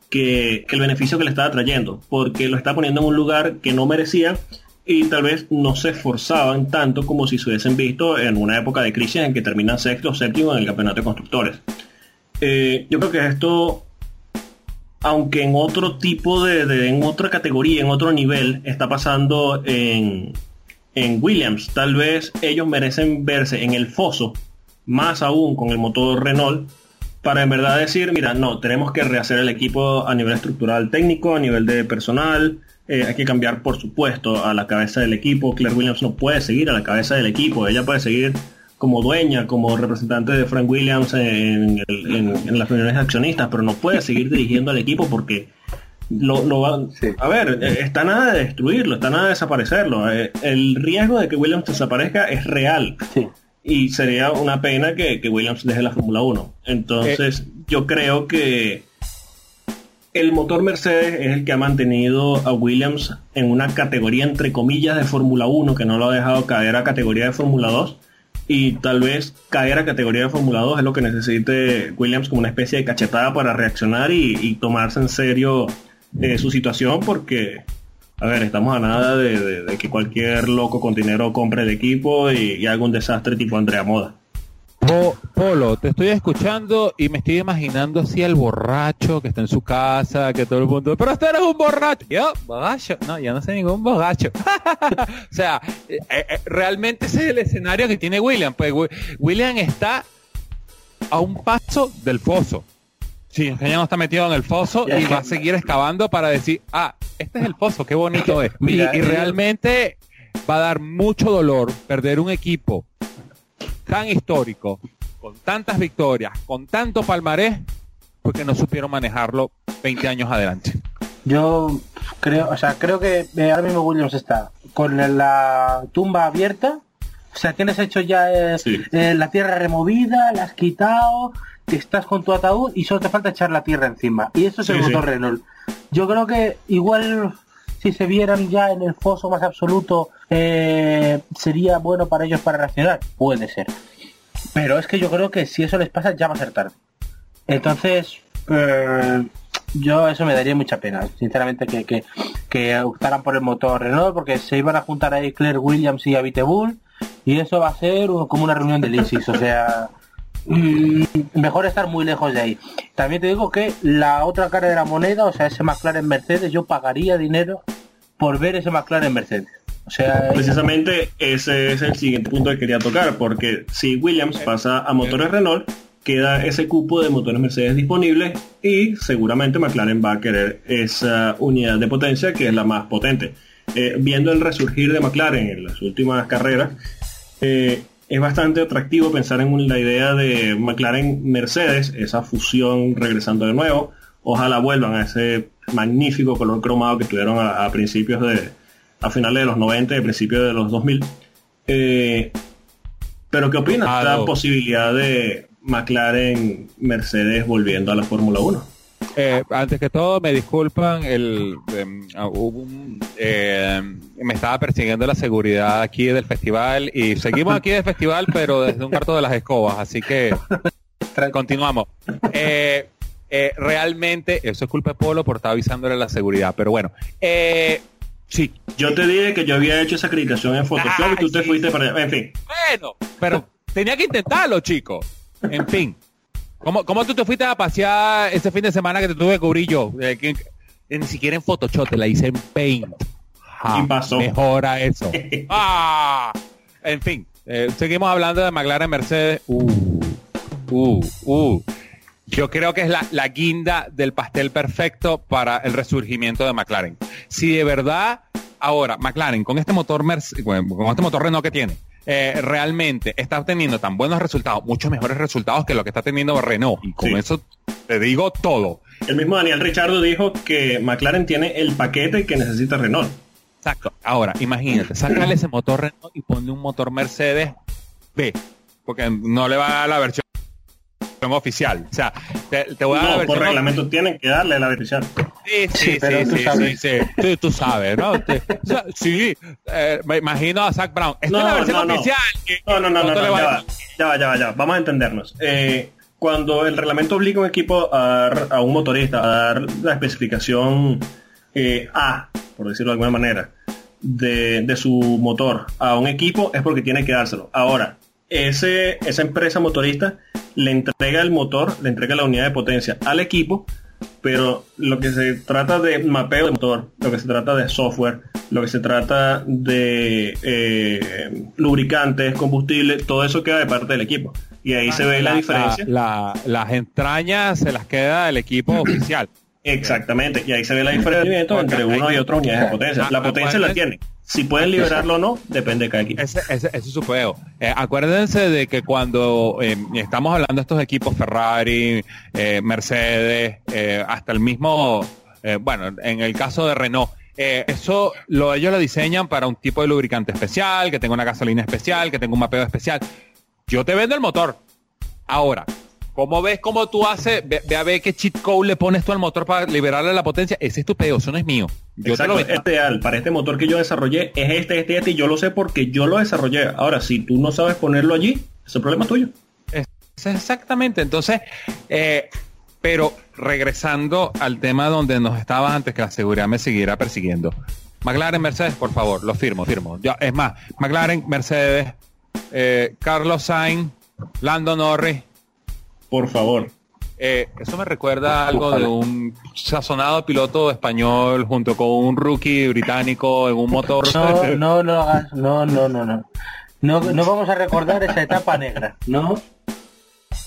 que, que el beneficio que le estaba trayendo, porque lo está poniendo en un lugar que no merecía y tal vez no se esforzaban tanto como si se hubiesen visto en una época de crisis en que terminan sexto o séptimo en el campeonato de constructores. Eh, yo creo que esto, aunque en otro tipo de, en otra categoría, en otro nivel, está pasando en, en Williams. Tal vez ellos merecen verse en el foso, más aún con el motor Renault, para en verdad decir, mira, no, tenemos que rehacer el equipo a nivel estructural técnico, a nivel de personal, eh, hay que cambiar, por supuesto, a la cabeza del equipo. Claire Williams no puede seguir a la cabeza del equipo, ella puede seguir como dueña, como representante de Frank Williams en, el- en- en las reuniones de accionistas, pero no puede seguir dirigiendo al equipo porque lo, lo va, Sí. a ver, eh, está nada de destruirlo, está nada de desaparecerlo. Eh, El riesgo de que Williams desaparezca es real Sí. y sería una pena que, que Williams deje la Fórmula 1. Entonces, yo creo que el motor Mercedes es el que ha mantenido a Williams en una categoría entre comillas de Fórmula 1 que no lo ha dejado caer a categoría de Fórmula 2 y tal vez caer a categoría de Fórmula 2 es lo que necesite Williams como una especie de cachetada para reaccionar y, tomarse en serio eh, su situación porque a ver, estamos a nada de, de- de que cualquier loco con dinero compre el equipo y, y haga un desastre tipo Andrea Moda. Po- Polo, te estoy escuchando y me estoy imaginando así el borracho que está en su casa, que todo el mundo, pero este eres un borracho. Yo, borracho, no, yo no soy ningún borracho. o sea, eh, eh, realmente ese es el escenario que tiene William. Pues Wi- William está a un paso del foso. Sí, ya no está metido en el foso y va a seguir excavando para decir, ah, este es el foso, qué bonito es. Y- eh, realmente va a dar mucho dolor perder un equipo tan histórico, con tantas victorias, con tanto palmarés, porque no supieron manejarlo 20 años adelante. Yo creo, o sea, creo que eh, ahora mismo Williams está con la, tumba abierta. O sea, tienes hecho ya eh, Sí. eh, la tierra removida, la has quitado, que estás con tu ataúd y solo te falta echar la tierra encima. Y eso es el Sí, sí. motor Renault. Yo creo que igual si se vieran ya en el foso más absoluto eh, sería bueno para ellos para reaccionar. Puede ser. Pero es que yo creo que si eso les pasa ya va a ser tarde. Entonces, eh, yo eso me daría mucha pena, sinceramente, que, que, que optaran por el motor Renault, porque se iban a juntar ahí Claire Williams y Abitebull, y eso va a ser como una reunión del ISIS, o sea, mm, mejor estar muy lejos de ahí. También te digo que la otra cara de la moneda, o sea, ese McLaren Mercedes, yo pagaría dinero por ver ese McLaren Mercedes. O sea, Precisamente ese es el siguiente punto que quería tocar, porque si Williams pasa a motores Renault, queda ese cupo de motores Mercedes disponible y seguramente McLaren va a querer esa unidad de potencia que es la más potente. Eh, viendo el resurgir de McLaren en las últimas carreras, eh, es bastante atractivo pensar en la idea de McLaren Mercedes, esa fusión regresando de nuevo. Ojalá vuelvan a ese magnífico color cromado que tuvieron a, a principios de, a finales de los 90 y principios de los 2000. Eh, pero ¿qué opinas de la posibilidad de McLaren Mercedes volviendo a la Fórmula 1? Eh, antes que todo, me disculpan, el, em, ah, hubo un- eh, me estaba persiguiendo la seguridad aquí del festival y seguimos aquí del festival, pero desde un cuarto de las escobas, así que continuamos. Eh, eh, realmente, eso es culpa de Polo por estar avisándole la seguridad, pero bueno, eh, sí, Yo te dije que yo había hecho esa acreditación en Photoshop y tú Ay, te sí, fuiste para allá. En fin, Bueno, pero tenía que intentarlo, chico. En fin. ¿Cómo, ¿Cómo tú te fuiste a pasear ese fin de semana que te tuve que cubrir yo? Eh, que- que ni siquiera en Photoshop, te la hice en Paint. Ja, pasó. Mejora eso. Ah, en fin, eh, seguimos hablando de McLaren Mercedes. Uh, uh, uh. Yo creo que es la, la guinda del pastel perfecto para el resurgimiento de McLaren. Si de verdad, ahora, McLaren, con este motor Merce- con este motor Renault que tiene, eh, realmente está obteniendo tan buenos resultados, muchos mejores resultados que lo que está teniendo Renault. Y con Sí. eso te digo todo. el mismo Daniel Richardo dijo que McLaren tiene el paquete que necesita Renault. Exacto. Ahora, imagínate, sácale ese motor Renault y ponle un motor Mercedes B, porque no le va a dar la versión oficial. O sea, te, te voy a dar la No, por reglamento tienen que darle la versión. Sí, sí, Sí, sí, tú sí, sabes. sí, sí. Tú, tú sabes, ¿no? Sea, sí, eh, me imagino a Zach Brown. Esta No, es la versión no, no. oficial. No, no, no, no, ¿cuánto no, le va ya a- va, ya va, ya va, ya va. Vamos a entendernos. Eh, cuando el reglamento obliga a un equipo a dar, a un motorista a dar la especificación eh, A, por decirlo de alguna manera, de, de su motor a un equipo es porque tiene que dárselo. Ahora, ese, esa empresa motorista le entrega el motor, le entrega la unidad de potencia al equipo, pero lo que se trata de mapeo de motor, lo que se trata de software, lo que se trata de eh, lubricantes, combustible, todo eso queda de parte del equipo. Y ahí se ve la, diferencia. la- las entrañas se las queda el equipo oficial. Exactamente, y ahí se ve la diferencia entre uno y otro unidades de potencia. La potencia la tienen. Si pueden liberarlo o no, depende de cada equipo. Ese, ese- ese es su juego. Eh, acuérdense de que cuando eh, estamos hablando de estos equipos Ferrari, eh, Mercedes, eh, hasta el mismo, eh, bueno, en el caso de Renault, eh, eso lo, ellos lo diseñan para un tipo de lubricante especial, que tenga una gasolina especial, que tenga un mapeo especial. Yo te vendo el motor. Ahora, ¿cómo ves cómo tú haces? Ve, ve a ver qué cheat code le pones tú al motor para liberarle la potencia. Ese es tu pedo, eso no es mío. Yo Exacto, te lo este ideal para este motor que yo desarrollé es este, este, este, y yo lo sé porque yo lo desarrollé. Ahora, si tú no sabes ponerlo allí, ese es problema tuyo. Es- Exactamente, entonces, eh, pero regresando al tema donde nos estabas antes que la seguridad me siguiera persiguiendo. McLaren, Mercedes, por favor, lo firmo, firmo. Ya, es más, McLaren, Mercedes, eh, Carlos Sainz, Lando Norris. Por favor. eh, eso me recuerda algo de un sazonado piloto español junto con un rookie británico en un motor. No, no, no lo hagas. No, no, no, no. No, no vamos a recordar esa etapa negra, ¿no?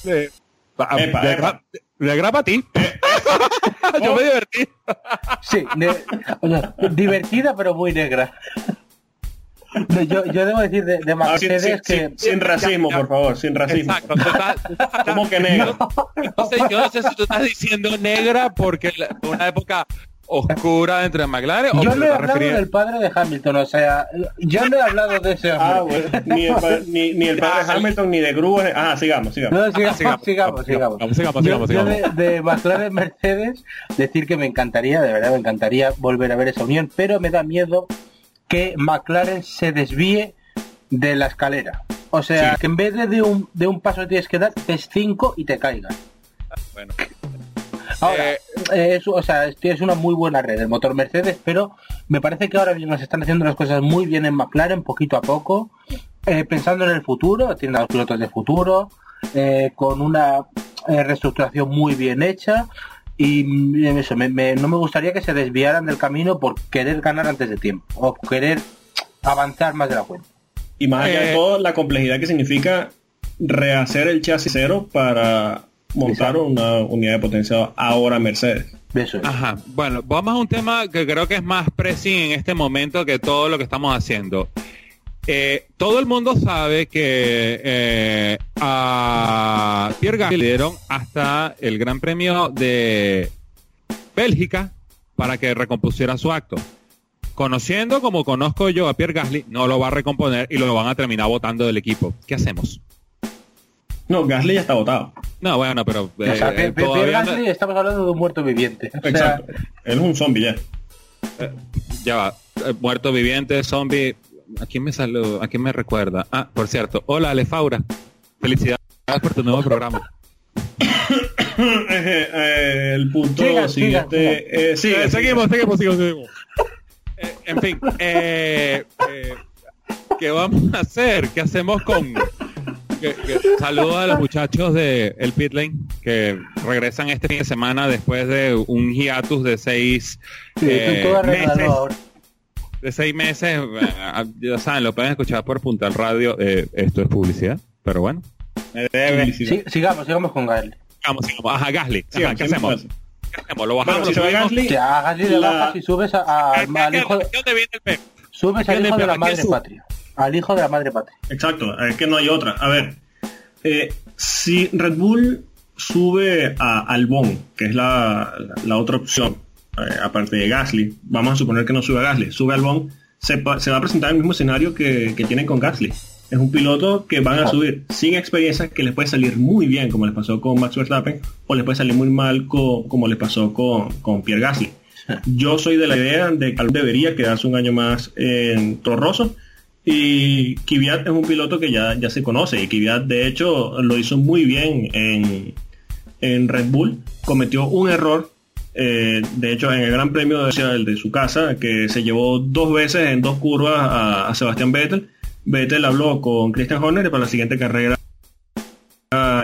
Eh, pa- Epa, de, epa. de a ti. Yo me divertí. Sí, o sea, divertida pero muy negra. No, Yo, yo debo decir de, de Ah, sin, Mercedes sin- que sin- sin racismo, ya, ya. por favor, sin racismo. Exacto. estás- ¿Cómo que negro? No sé, yo no sé si tú estás diciendo negra porque la- una época oscura entre McLaren? ¿O Yo no he hablado refiriendo- del padre de Hamilton, o sea, yo no he hablado de ese hombre. Ah, bueno, ni el, pa- ni, ni el padre de Hamilton ni de Grúa. Ah, sigamos, sigamos. No, sigamos, sigamos, sigamos, sigamos. sigamos, sigamos, Yo- sigamos, yo sigamos. de, de McLaren Mercedes, decir que me encantaría, de verdad me encantaría volver a ver esa unión, pero me da miedo que McLaren se desvíe de la escalera. O sea, que en vez de, de un, de un paso que tienes que dar, des cinco y te caigas. Bueno, Ahora, Eh, eh, es, o sea, es, es una muy buena red el motor Mercedes, pero me parece que ahora mismo se están haciendo las cosas muy bien en McLaren, poquito a poco, eh, pensando en el futuro, tienen a los pilotos de futuro, eh, con una reestructuración muy bien hecha. Y mm, eso, me- me- no me gustaría que se desviaran del camino por querer ganar antes de tiempo o querer avanzar más de la cuenta. Y más allá de Eh, todo, la complejidad que significa rehacer el chasis cero para montar una unidad de potencia ahora Mercedes. Eso es. Ajá. Bueno, vamos a un tema que creo que es más pressing en este momento que todo lo que estamos haciendo. Eh, todo el mundo sabe que eh, a Pierre Gasly le dieron hasta el Gran Premio de Bélgica para que recompusiera su acto. Conociendo como conozco yo a Pierre Gasly, no lo va a recomponer y lo van a terminar votando del equipo. ¿Qué hacemos? No, Gasly ya está votado. No, bueno, pero o sea, eh, todavía Pierre no- Gasly, estamos hablando de un muerto viviente. O sea, Exacto. Él es un zombie ya. Ya va. Eh, muerto viviente, zombie. ¿A quién me saluda? ¿A quién me recuerda? Ah, por cierto. Hola, Alefaura. Felicidades por tu nuevo programa. Eh, eh, el punto Sigan, siguiente. eh, sigue, Eh, sigue. seguimos, seguimos, seguimos, seguimos. Eh, en fin, eh, eh, ¿qué vamos a hacer? ¿Qué hacemos con...? que- que- Saludos a los muchachos de el Pit Lane que regresan este fin de semana después de un hiatus de seis sí, eh, meses. de seis meses, ya saben, lo pueden escuchar por Puntal Radio. eh, esto es publicidad, pero bueno. Me debe. Publicidad. Sí, sigamos, sigamos con Gasly. Sigamos, sigamos. Ajá, Gasly. Ajá, Sigamos, ¿Qué sigamos hacemos? ¿Qué hacemos? ¿Lo Bueno, bajamos? si se lo va subimos? Gasly, Que a Gasly le La- bajas y subes a- a- ¿Qué- al ¿Dónde viene el pep? subes al ¿Quién hijo de la madre patria. Al hijo de la madre patria. Exacto, es que no hay otra. A ver, eh, si Red Bull sube a Albon, que es la, la- la otra opción, eh, aparte de Gasly, vamos a suponer que no sube a Gasly, sube a Albon, se, pa- se va a presentar el mismo escenario que, que tienen con Gasly. Es un piloto que van a subir sin experiencia, que les puede salir muy bien, como les pasó con Max Verstappen, o les puede salir muy mal, co- como les pasó con, con Pierre Gasly. Yo soy de la idea de que debería quedarse un año más en Torroso. Y Kvyat es un piloto que ya, ya se conoce. Y Kvyat, de hecho, lo hizo muy bien en, en Red Bull. Cometió un error. eh, de hecho, en el Gran Premio de, de su casa, que se llevó dos veces en dos curvas a, a Sebastián Vettel. Vettel habló con Christian Horner y para la siguiente carrera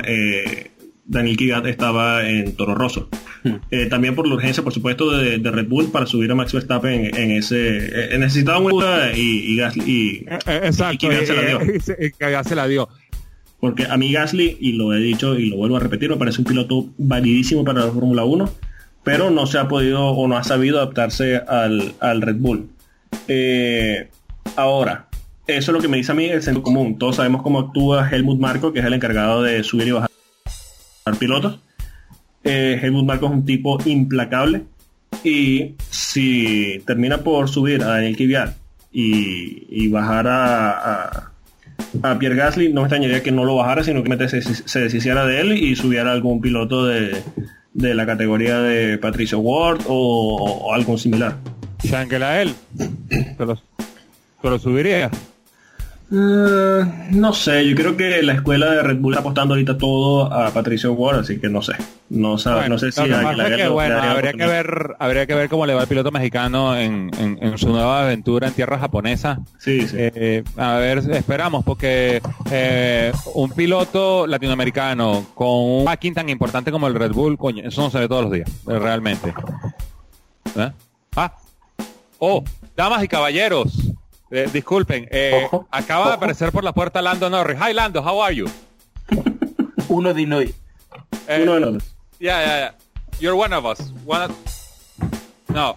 eh, Daniel Kvyat estaba en Toro Rosso. Eh, también por la urgencia, por supuesto, de, de Red Bull para subir a Max Verstappen en, en ese... eh, necesitaban una y, y, Gasly- y- Exacto. y Kvyat se la dio. se la dio. Porque a mí Gasly, y lo he dicho y lo vuelvo a repetir, me parece un piloto validísimo para la Fórmula 1, pero no se ha podido o no ha sabido adaptarse al, al Red Bull. Eh, ahora, eso es lo que me dice a mí el sentido común. Todos sabemos cómo actúa Helmut Marko, que es el encargado de subir y bajar pilotos. Eh, Helmut Marko es un tipo implacable y si termina por subir a Daniel Kvyat y, y bajar a, a, Pierre Gasly, no me extrañaría que no lo bajara, sino que se, deshiciera de él y subiera algún piloto de, de la categoría de Patricio Ward o, o algo similar. Shangela él. ¿Te lo, te lo subiría? Eh, no sé, yo creo que la escuela de Red Bull está apostando ahorita todo a Patricio Ward, así que no sé. No, sabe, Bueno, no sé si que a pasa Aguilar es que, bueno, habría que ver habría que ver cómo le va el piloto mexicano en, en- en su nueva aventura en tierra japonesa Sí, sí. Eh, a ver esperamos porque eh, un piloto latinoamericano con un backing tan importante como el Red Bull coño eso no se ve todos los días realmente ¿Eh? ah oh damas y caballeros eh, disculpen eh, Ojo, acaba de aparecer por la puerta Lando Norris hi Lando how are you Uno de Inouye. Eh, Uno de los dos. yeah yeah yeah you're one of us One of- no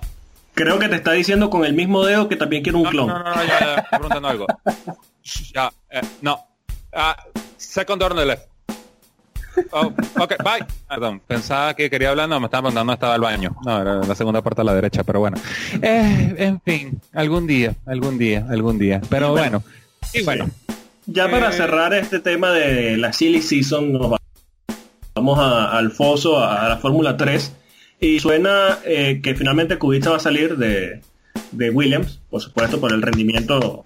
Creo que te está diciendo con el mismo dedo que también quiere un No, clon. no, no, no, ya, ya, preguntando algo. Ya, eh, no. Ah, second door on the left. Oh, ok, bye. Perdón, pensaba que quería hablar, no, me estaba mandando, estaba al baño. No, era la segunda parte a la derecha, pero bueno. Eh, en fin, algún día, algún día, algún día. Pero bueno, y bueno. Ya para Eh, cerrar este tema de la silly season, nos va- vamos a- al foso, a, a la Fórmula 3. Y suena eh, que finalmente Kubica va a salir de, de Williams, por supuesto, por el rendimiento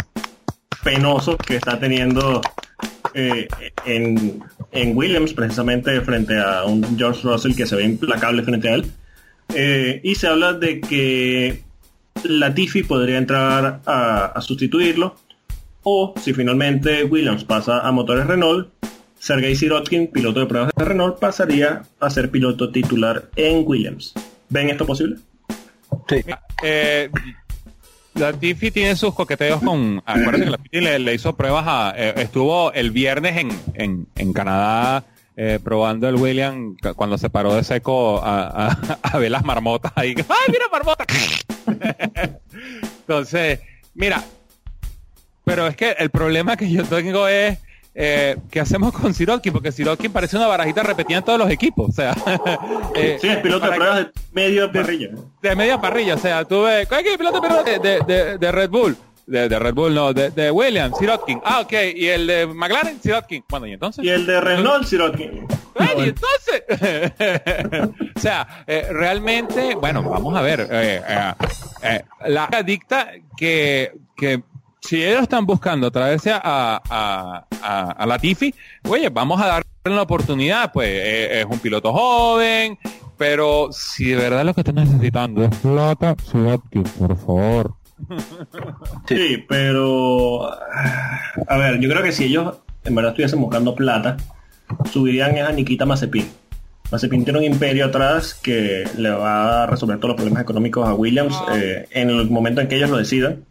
penoso que está teniendo eh, en, en Williams, precisamente frente a un George Russell que se ve implacable frente a él. Eh, y se habla de que Latifi podría entrar a, a sustituirlo. O si finalmente Williams pasa a motores Renault, Sergei Sirotkin, piloto de pruebas de Renault, pasaría a ser piloto titular en Williams. ¿Ven esto posible? Sí. Eh, la Tiffy tiene sus coqueteos con. Acuérdate que la Tiffy le, le hizo pruebas a. eh, estuvo el viernes en, en, en Canadá eh, probando el William cu- cuando se paró de seco a, a- a ver las marmotas ahí. ¡Ay, mira marmota! Entonces, mira. Pero es que el problema que yo tengo es. Eh, ¿Qué hacemos con Sirotkin? Porque Sirotkin parece una barajita repetida en todos los equipos. O sea, eh, Sí, es piloto de pruebas de medio parrilla. de media parrilla, o sea, tuve, ¿cuál es el piloto de, de, de, de Red Bull? De, de Red Bull, no, de, de Williams, Sirotkin. Ah, ok, y el de McLaren, Sirotkin. Bueno, y entonces. Y el de Renault, Sirotkin. Y entonces. o sea, eh, realmente, bueno, vamos a ver. eh, eh, eh, la dicta que, que si ellos están buscando traerse a, a, a, a Latifi, oye, vamos a darle la oportunidad, pues eh, es un piloto joven, pero si de verdad lo que están necesitando es Plata, Sirotkin, por favor. Sí, pero a ver, yo creo que si ellos en verdad estuviesen buscando plata, subirían a Nikita Mazepin. Mazepin tiene un imperio atrás que le va a resolver todos los problemas económicos a Williams eh, en el momento en que ellos lo decidan.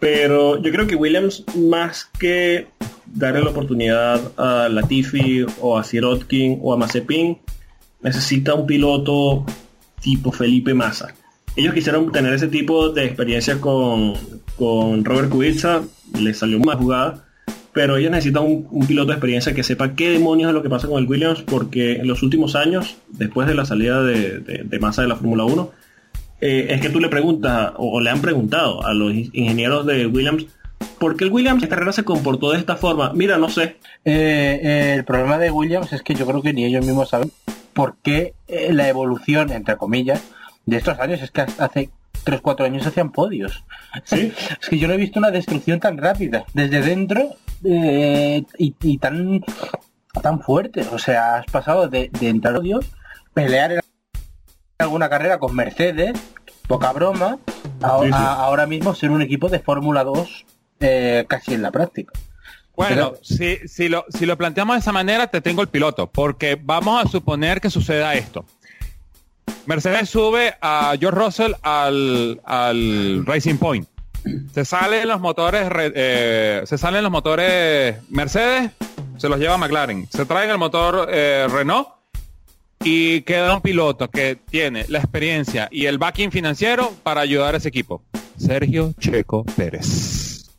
Pero yo creo que Williams, más que darle la oportunidad a Latifi o a Sirotkin o a Mazepin, necesita un piloto tipo Felipe Massa. Ellos quisieron tener ese tipo de experiencia con, con Robert Kubica, le salió más jugada, pero ellos necesitan un, un piloto de experiencia que sepa qué demonios es lo que pasa con el Williams, porque en los últimos años, después de la salida de, de- de Massa de la Fórmula 1, eh, es que tú le preguntas, o, o le han preguntado a los in- ingenieros de Williams, ¿por qué el Williams esta carrera se comportó de esta forma? Mira, no sé. Eh, eh, el problema de Williams es que yo creo que ni ellos mismos saben por qué la evolución, entre comillas, de estos años es que hace 3-4 años hacían podios. ¿Sí? Es que yo no he visto una destrucción tan rápida desde dentro eh, y, y tan tan fuerte. O sea, has pasado de, de entrar a podios, pelear en alguna carrera con Mercedes, poca broma, a, Sí, sí. a- ahora mismo ser un equipo de Fórmula 2 eh, casi en la práctica. Bueno, si, si, lo, si lo planteamos de esa manera, te tengo el piloto, porque vamos a suponer que suceda esto. Mercedes sube a George Russell al, al Racing Point. Se salen los motores, re- eh, se salen los motores Mercedes, se los lleva McLaren. Se traen el motor eh, Renault y queda un piloto que tiene la experiencia y el backing financiero para ayudar a ese equipo. Sergio Checo Pérez.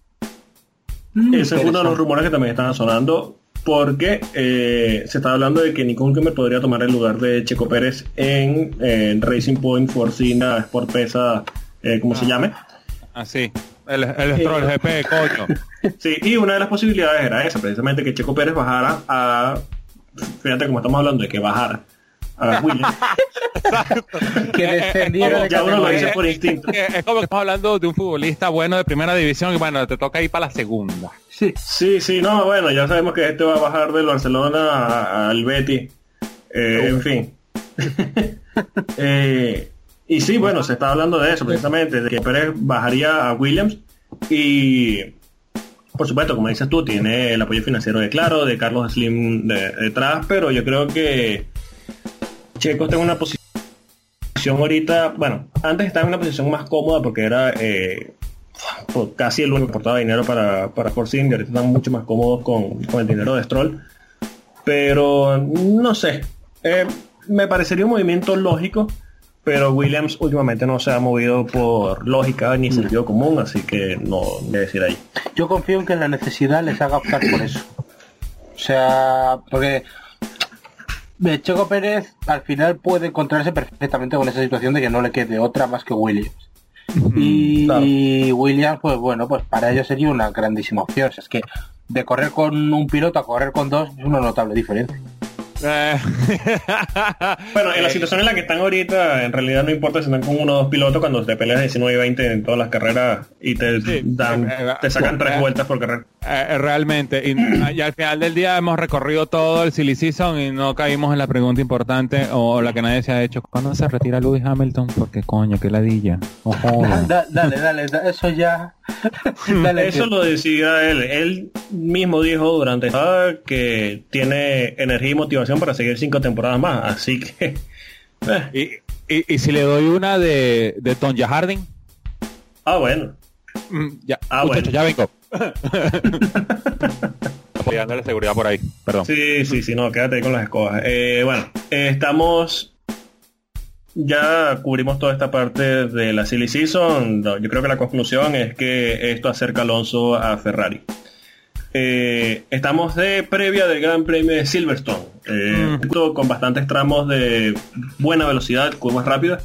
Ese es uno de los rumores que también estaban sonando porque eh, se está hablando de que Nico Hülkenberg podría tomar el lugar de Checo Pérez en, eh, Racing Point Forcina Sport Pesa, eh, como se llame. Así. El, el Stroll GP, coño. Sí, y una de las posibilidades era esa, precisamente que Checo Pérez bajara a, fíjate como estamos hablando de que bajara a Williams, Que descendiera de ya uno lo dice categoría. por instinto. Es como que estamos hablando de un futbolista bueno de primera división y bueno, te toca ir para la segunda. Sí. Sí, sí, no, bueno, ya sabemos que este va a bajar del Barcelona al Betty. Eh, en fin. Eh, y sí, bueno, se está hablando de eso precisamente, de que Pérez bajaría a Williams y por supuesto, como dices tú, tiene el apoyo financiero de Claro, de Carlos Slim de- detrás, pero yo creo que Checo está en una posición ahorita, bueno, antes estaba en una posición más cómoda porque era eh, por casi el único que aportaba dinero para, para Force India, ahorita están mucho más cómodos con, con el dinero de Stroll. Pero no sé, eh, me parecería un movimiento lógico, pero Williams últimamente no se ha movido por lógica ni sentido común, así que no voy a decir ahí. Yo confío en que la necesidad les haga optar por eso. O sea, porque Checo Pérez al final puede encontrarse perfectamente con esa situación de que no le quede otra más que Williams. Y, Claro. Williams, pues bueno, pues para ellos sería una grandísima opción. O sea, es que de correr con un piloto a correr con dos es una notable diferencia. Eh, Bueno, en la eh, situación en la que están ahorita, en realidad no importa si están con uno o dos pilotos cuando te peleas 19 y 20 en todas las carreras y te Sí, dan, eh, eh, te sacan eh, tres eh, vueltas por carrera. Eh, realmente, y, y al final del día hemos recorrido todo el silly season y no caímos en la pregunta importante o la que nadie se ha hecho. ¿Cuándo se retira Lewis Hamilton? Porque coño, qué ladilla. Da- dale, dale, da- eso ya. Dale, Eso lo decía él. Él mismo dijo durante que tiene energía y motivación para seguir cinco temporadas más. Así que... eh, y, y, y si le doy una de, de Tonya Harding, ah, bueno. Mm, ya, Ah, muchachos, bueno. ya vengo. Apoyándole seguridad por ahí, perdón. Sí, sí, sí, no, quédate ahí con las escobas. Eh, bueno, eh, estamos... Ya cubrimos toda esta parte de la silly season. No, Yo creo que la conclusión es que esto acerca a Alonso a Ferrari. Eh, estamos de previa del Gran Premio de Silverstone, eh, con bastantes tramos de buena velocidad, curvas rápidas,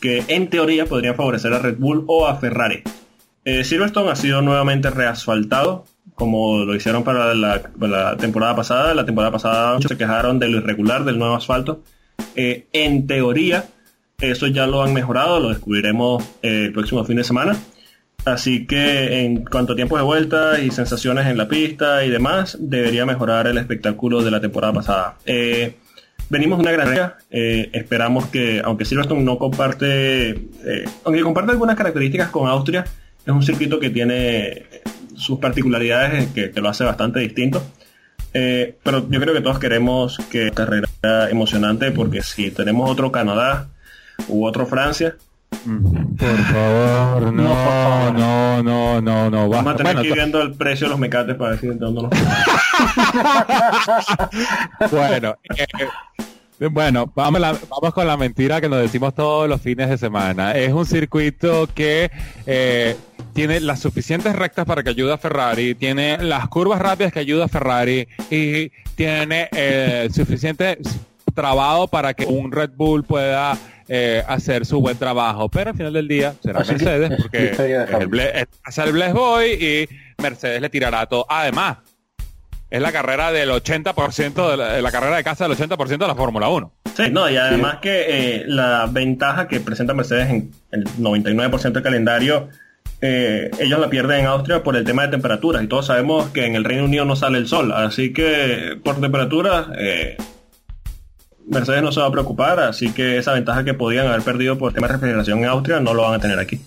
que en teoría podrían favorecer a Red Bull o a Ferrari. Eh, Silverstone ha sido nuevamente reasfaltado, como lo hicieron para la, para la temporada pasada. La temporada pasada muchos se quejaron de lo irregular del nuevo asfalto. Eh, en teoría, eso ya lo han mejorado, lo descubriremos eh, el próximo fin de semana. Así que en cuanto a tiempos de vuelta y sensaciones en la pista y demás, debería mejorar el espectáculo de la temporada pasada. Eh, venimos de una gran carrera, eh, esperamos que, aunque Silverstone no comparte, aunque comparte algunas características con Austria, es un circuito que tiene sus particularidades que, que lo hace bastante distinto. Pero yo creo que todos queremos que carrera emocionante porque si tenemos otro Canadá u otro Francia, Por favor, no, No, por favor. no, no, no, no, vamos a tener Bueno, que ir viendo el precio de los mecates para decir dónde nos Bueno, eh, bueno, vamos, la- vamos con la mentira que nos decimos todos los fines de semana. Es un circuito que eh, tiene las suficientes rectas para que ayude a Ferrari, tiene las curvas rápidas que ayuda a Ferrari y tiene eh, suficiente trabajo para que un Red Bull pueda eh, hacer su buen trabajo. Pero al final del día será Así Mercedes es porque es el ble- es- el Bless Boy y Mercedes le tirará todo. Además, es la carrera del 80% de la, carrera de casa del 80% de la Fórmula 1. Sí, no, y además que eh, la ventaja que presenta Mercedes en el 99% del calendario, eh, ellos la pierden en Austria por el tema de temperaturas. Y todos sabemos que en el Reino Unido no sale el sol. Así que por temperaturas, eh, Mercedes no se va a preocupar. Así que esa ventaja que podían haber perdido por tema de refrigeración en Austria no lo van a tener aquí.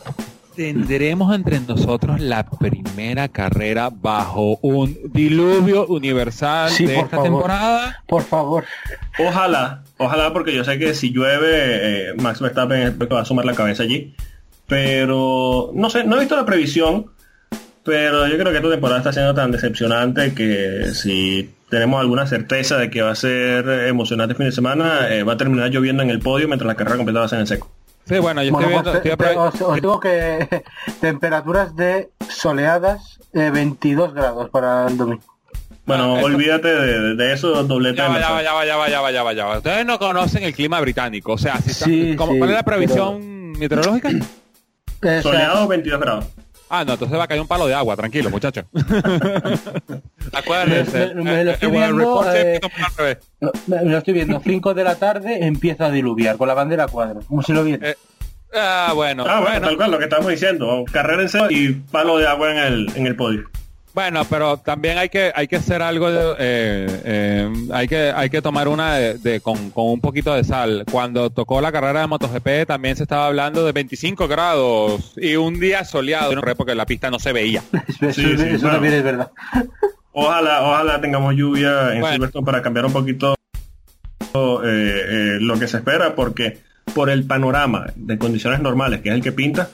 Tendremos entre nosotros la primera carrera bajo un diluvio universal Sí, de por esta favor. temporada. Por favor. Ojalá, ojalá porque yo sé que si llueve, eh, Max Verstappen el va a sumar la cabeza allí. Pero no sé, no he visto la previsión, pero yo creo que esta temporada está siendo tan decepcionante que si tenemos alguna certeza de que va a ser emocionante el fin de semana, eh, va a terminar lloviendo en el podio mientras la carrera completa va a ser en seco. Sí, bueno, yo Bueno, estoy pues, viendo... te- estoy te- apro- os, os digo que temperaturas de soleadas eh, 22 grados para el domingo. Bueno, Ah, olvídate de, de eso, doblete Ya va, ya va, ya va, ya va, ya va, ya va, ya va. Ustedes no conocen el clima británico, o sea, si está- Sí, ¿cómo- sí, ¿cuál es la previsión meteorológica? Eh, o sea, Soleado 22 grados. Ah, no, entonces va a caer un palo de agua, tranquilo, muchachos. Acuérdense. Me- me lo eh, estoy eh, viendo, eh, me lo estoy viendo. 5 de la tarde empieza a diluviar con la bandera a cuadros. Como si lo viera. Eh, Ah, bueno, Ah, bueno, bueno, tal cual, lo que estamos diciendo. Carrera en y palo de agua en el, en el podio. Bueno, pero también hay que hay que hacer algo, de, eh, eh, hay que hay que tomar una de, de- con, con un poquito de sal. Cuando tocó la carrera de MotoGP también se estaba hablando de 25 grados y un día soleado, no, porque la pista no se veía. Eso, sí, sí, eso claro. también es verdad. Ojalá, ojalá tengamos lluvia en Bueno. Silverstone para cambiar un poquito eh, eh, lo que se espera, porque por el panorama de condiciones normales, que es el que pinta,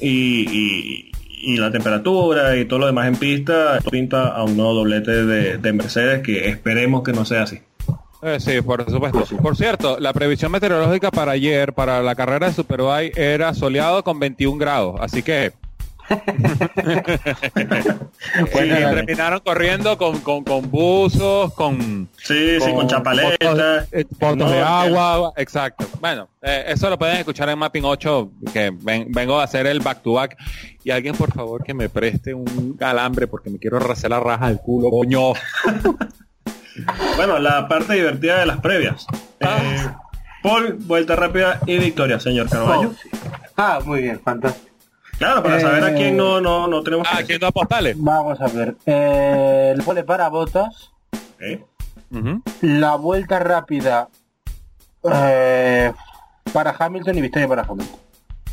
y, y- y la temperatura y todo lo demás en pista, pinta a un nuevo doblete de, de Mercedes, que esperemos que no sea así. Eh, sí, por supuesto. Por cierto, la previsión meteorológica para ayer, para la carrera de Superbike, era soleado con 21 grados. Así que Bueno, y terminaron corriendo con, con, con buzos, con... Sí, sí, con chapaletas. botos, eh, de agua, exacto. Bueno, eh, eso lo pueden escuchar en Mapping 8, que ven- vengo a hacer el back to back. Y alguien, por favor, que me preste un alambre porque me quiero hacer la raja del culo, coño. Bueno, la parte divertida de las previas. Ah. Eh, Paul, vuelta rápida y victoria, señor Carvalho. Oh, sí. Ah, muy bien, fantástico. Claro, para saber a Eh, quién no, no, no tenemos Ah, que aquí no postales. Vamos a ver. Eh, el pole para botas. Ujú. La vuelta rápida eh, para Hamilton y victoria para Hamilton.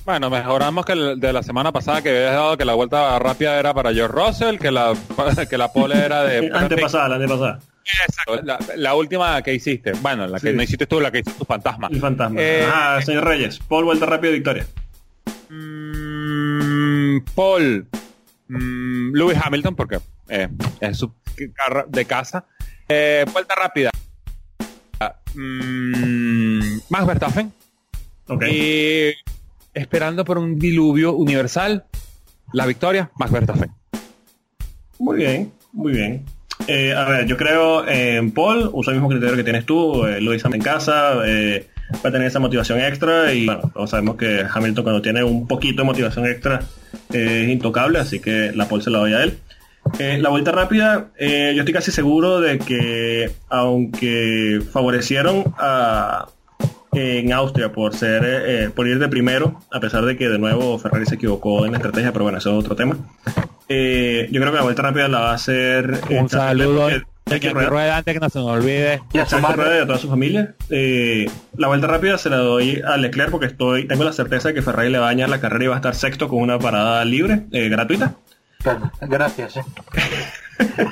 Bueno, mejoramos que el de la semana pasada que habías dado que la vuelta rápida era para George Russell, que la, que la pole era de... Eh, Antepasada, la antepasada. Exacto, la, la última que hiciste. Bueno, la que Sí. no hiciste tú, la que hiciste tu fantasma. El fantasma. Eh, ah, señor Reyes. Paul, vuelta rápida y victoria. Mm, Paul, mm, Lewis Hamilton, porque eh, es su carro de casa. Eh, vuelta rápida. Mm, Max Verstappen. Y esperando por un diluvio universal. La victoria, Max Verstappen. Muy bien, muy bien. Eh, a ver, yo creo en Paul, uso el mismo criterio que tienes tú, eh, Luis en casa, va a tener esa motivación extra y bueno, todos sabemos que Hamilton cuando tiene un poquito de motivación extra eh, es intocable, así que la Paul se la doy a él. Eh, la vuelta rápida, eh, yo estoy casi seguro de que aunque favorecieron a, en Austria por ser eh, por ir de primero, a pesar de que de nuevo Ferrari se equivocó en la estrategia, pero bueno, eso es otro tema. Eh, yo creo que la vuelta rápida la va a hacer Un saludo porque- Jackie Rueda antes que no se nos olvide. Y a madre. Rueda y a toda su familia. Eh, la vuelta rápida se la doy a Leclerc porque estoy tengo la certeza de que Ferrari le va a dañar la carrera y va a estar sexto con una parada libre, eh, gratuita. Gracias, eh.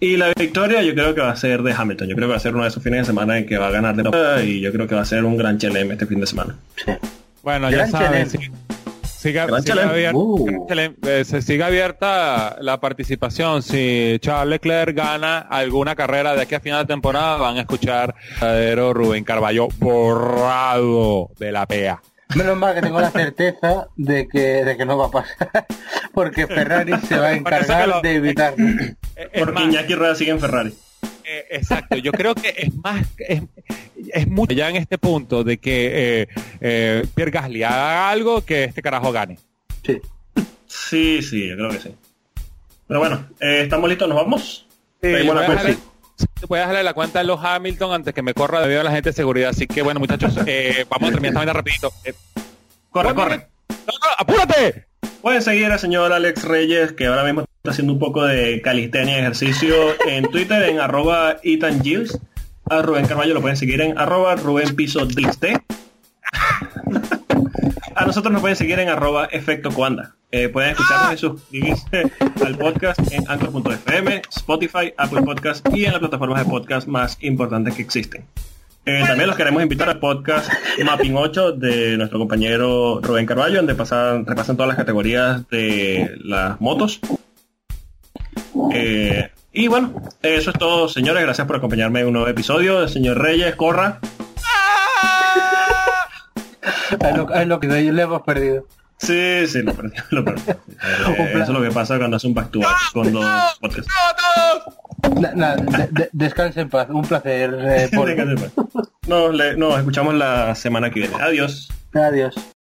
Y la victoria yo creo que va a ser de Hamilton. Yo creo que va a ser uno de esos fines de semana en que va a ganar de nuevo y yo creo que va a ser un gran chelem este fin de semana. Sí. Bueno, ya saben, si- siga, siga abierta, Uh. eh, se sigue abierta la participación. Si Charles Leclerc gana alguna carrera de aquí a final de temporada, van a escuchar verdadero Rubén Carballo borrado de la PEA. Menos mal que tengo la certeza de que, de que no va a pasar. Porque Ferrari se va a encargar lo- de evitar. Eh, Es Porque más, Iñaki Rueda sigue en Ferrari. Eh, exacto, yo creo que es más, es, es mucho ya en este punto de que eh, eh, Pierre Gasly haga algo que este carajo gane. Sí. Sí, sí, yo creo que sí. Pero bueno, eh, ¿estamos listos? ¿Nos vamos? Sí, a cuenta. dejarle, voy a dejarle la cuenta a los Hamilton antes que me corra debido a la gente de seguridad. Así que bueno, muchachos, eh, vamos a terminar esta vaina rapidito. Eh, Corre, bueno, corre. No, no, apúrate. Pueden seguir al señor Alex Reyes, que ahora mismo está haciendo un poco de calistenia y ejercicio en Twitter, en arroba Ethan Gilles. A Rubén Carballo lo pueden seguir en arroba Rubén Piso Diste. A nosotros nos pueden seguir en arroba Efecto Cuanda. Eh, pueden escucharnos y suscribirse al podcast en Anchor.fm, Spotify, Apple Podcast y en las plataformas de podcast más importantes que existen. Eh, también los queremos invitar al podcast Mapping 8 de nuestro compañero Rubén Carballo, donde pasan, repasan todas las categorías de las motos. Eh, y bueno, eso es todo, señores. Gracias por acompañarme en un nuevo episodio. Señor Reyes, corra. Es lo, es lo que le hemos perdido. Sí, sí, lo perdí. Lo perdí. Eh, eso es lo que pasa cuando hace un back to back con dos podcasts. De- de- descanse en paz. Un placer. eh. Nos, le- nos escuchamos la semana que viene. Adiós. Adiós.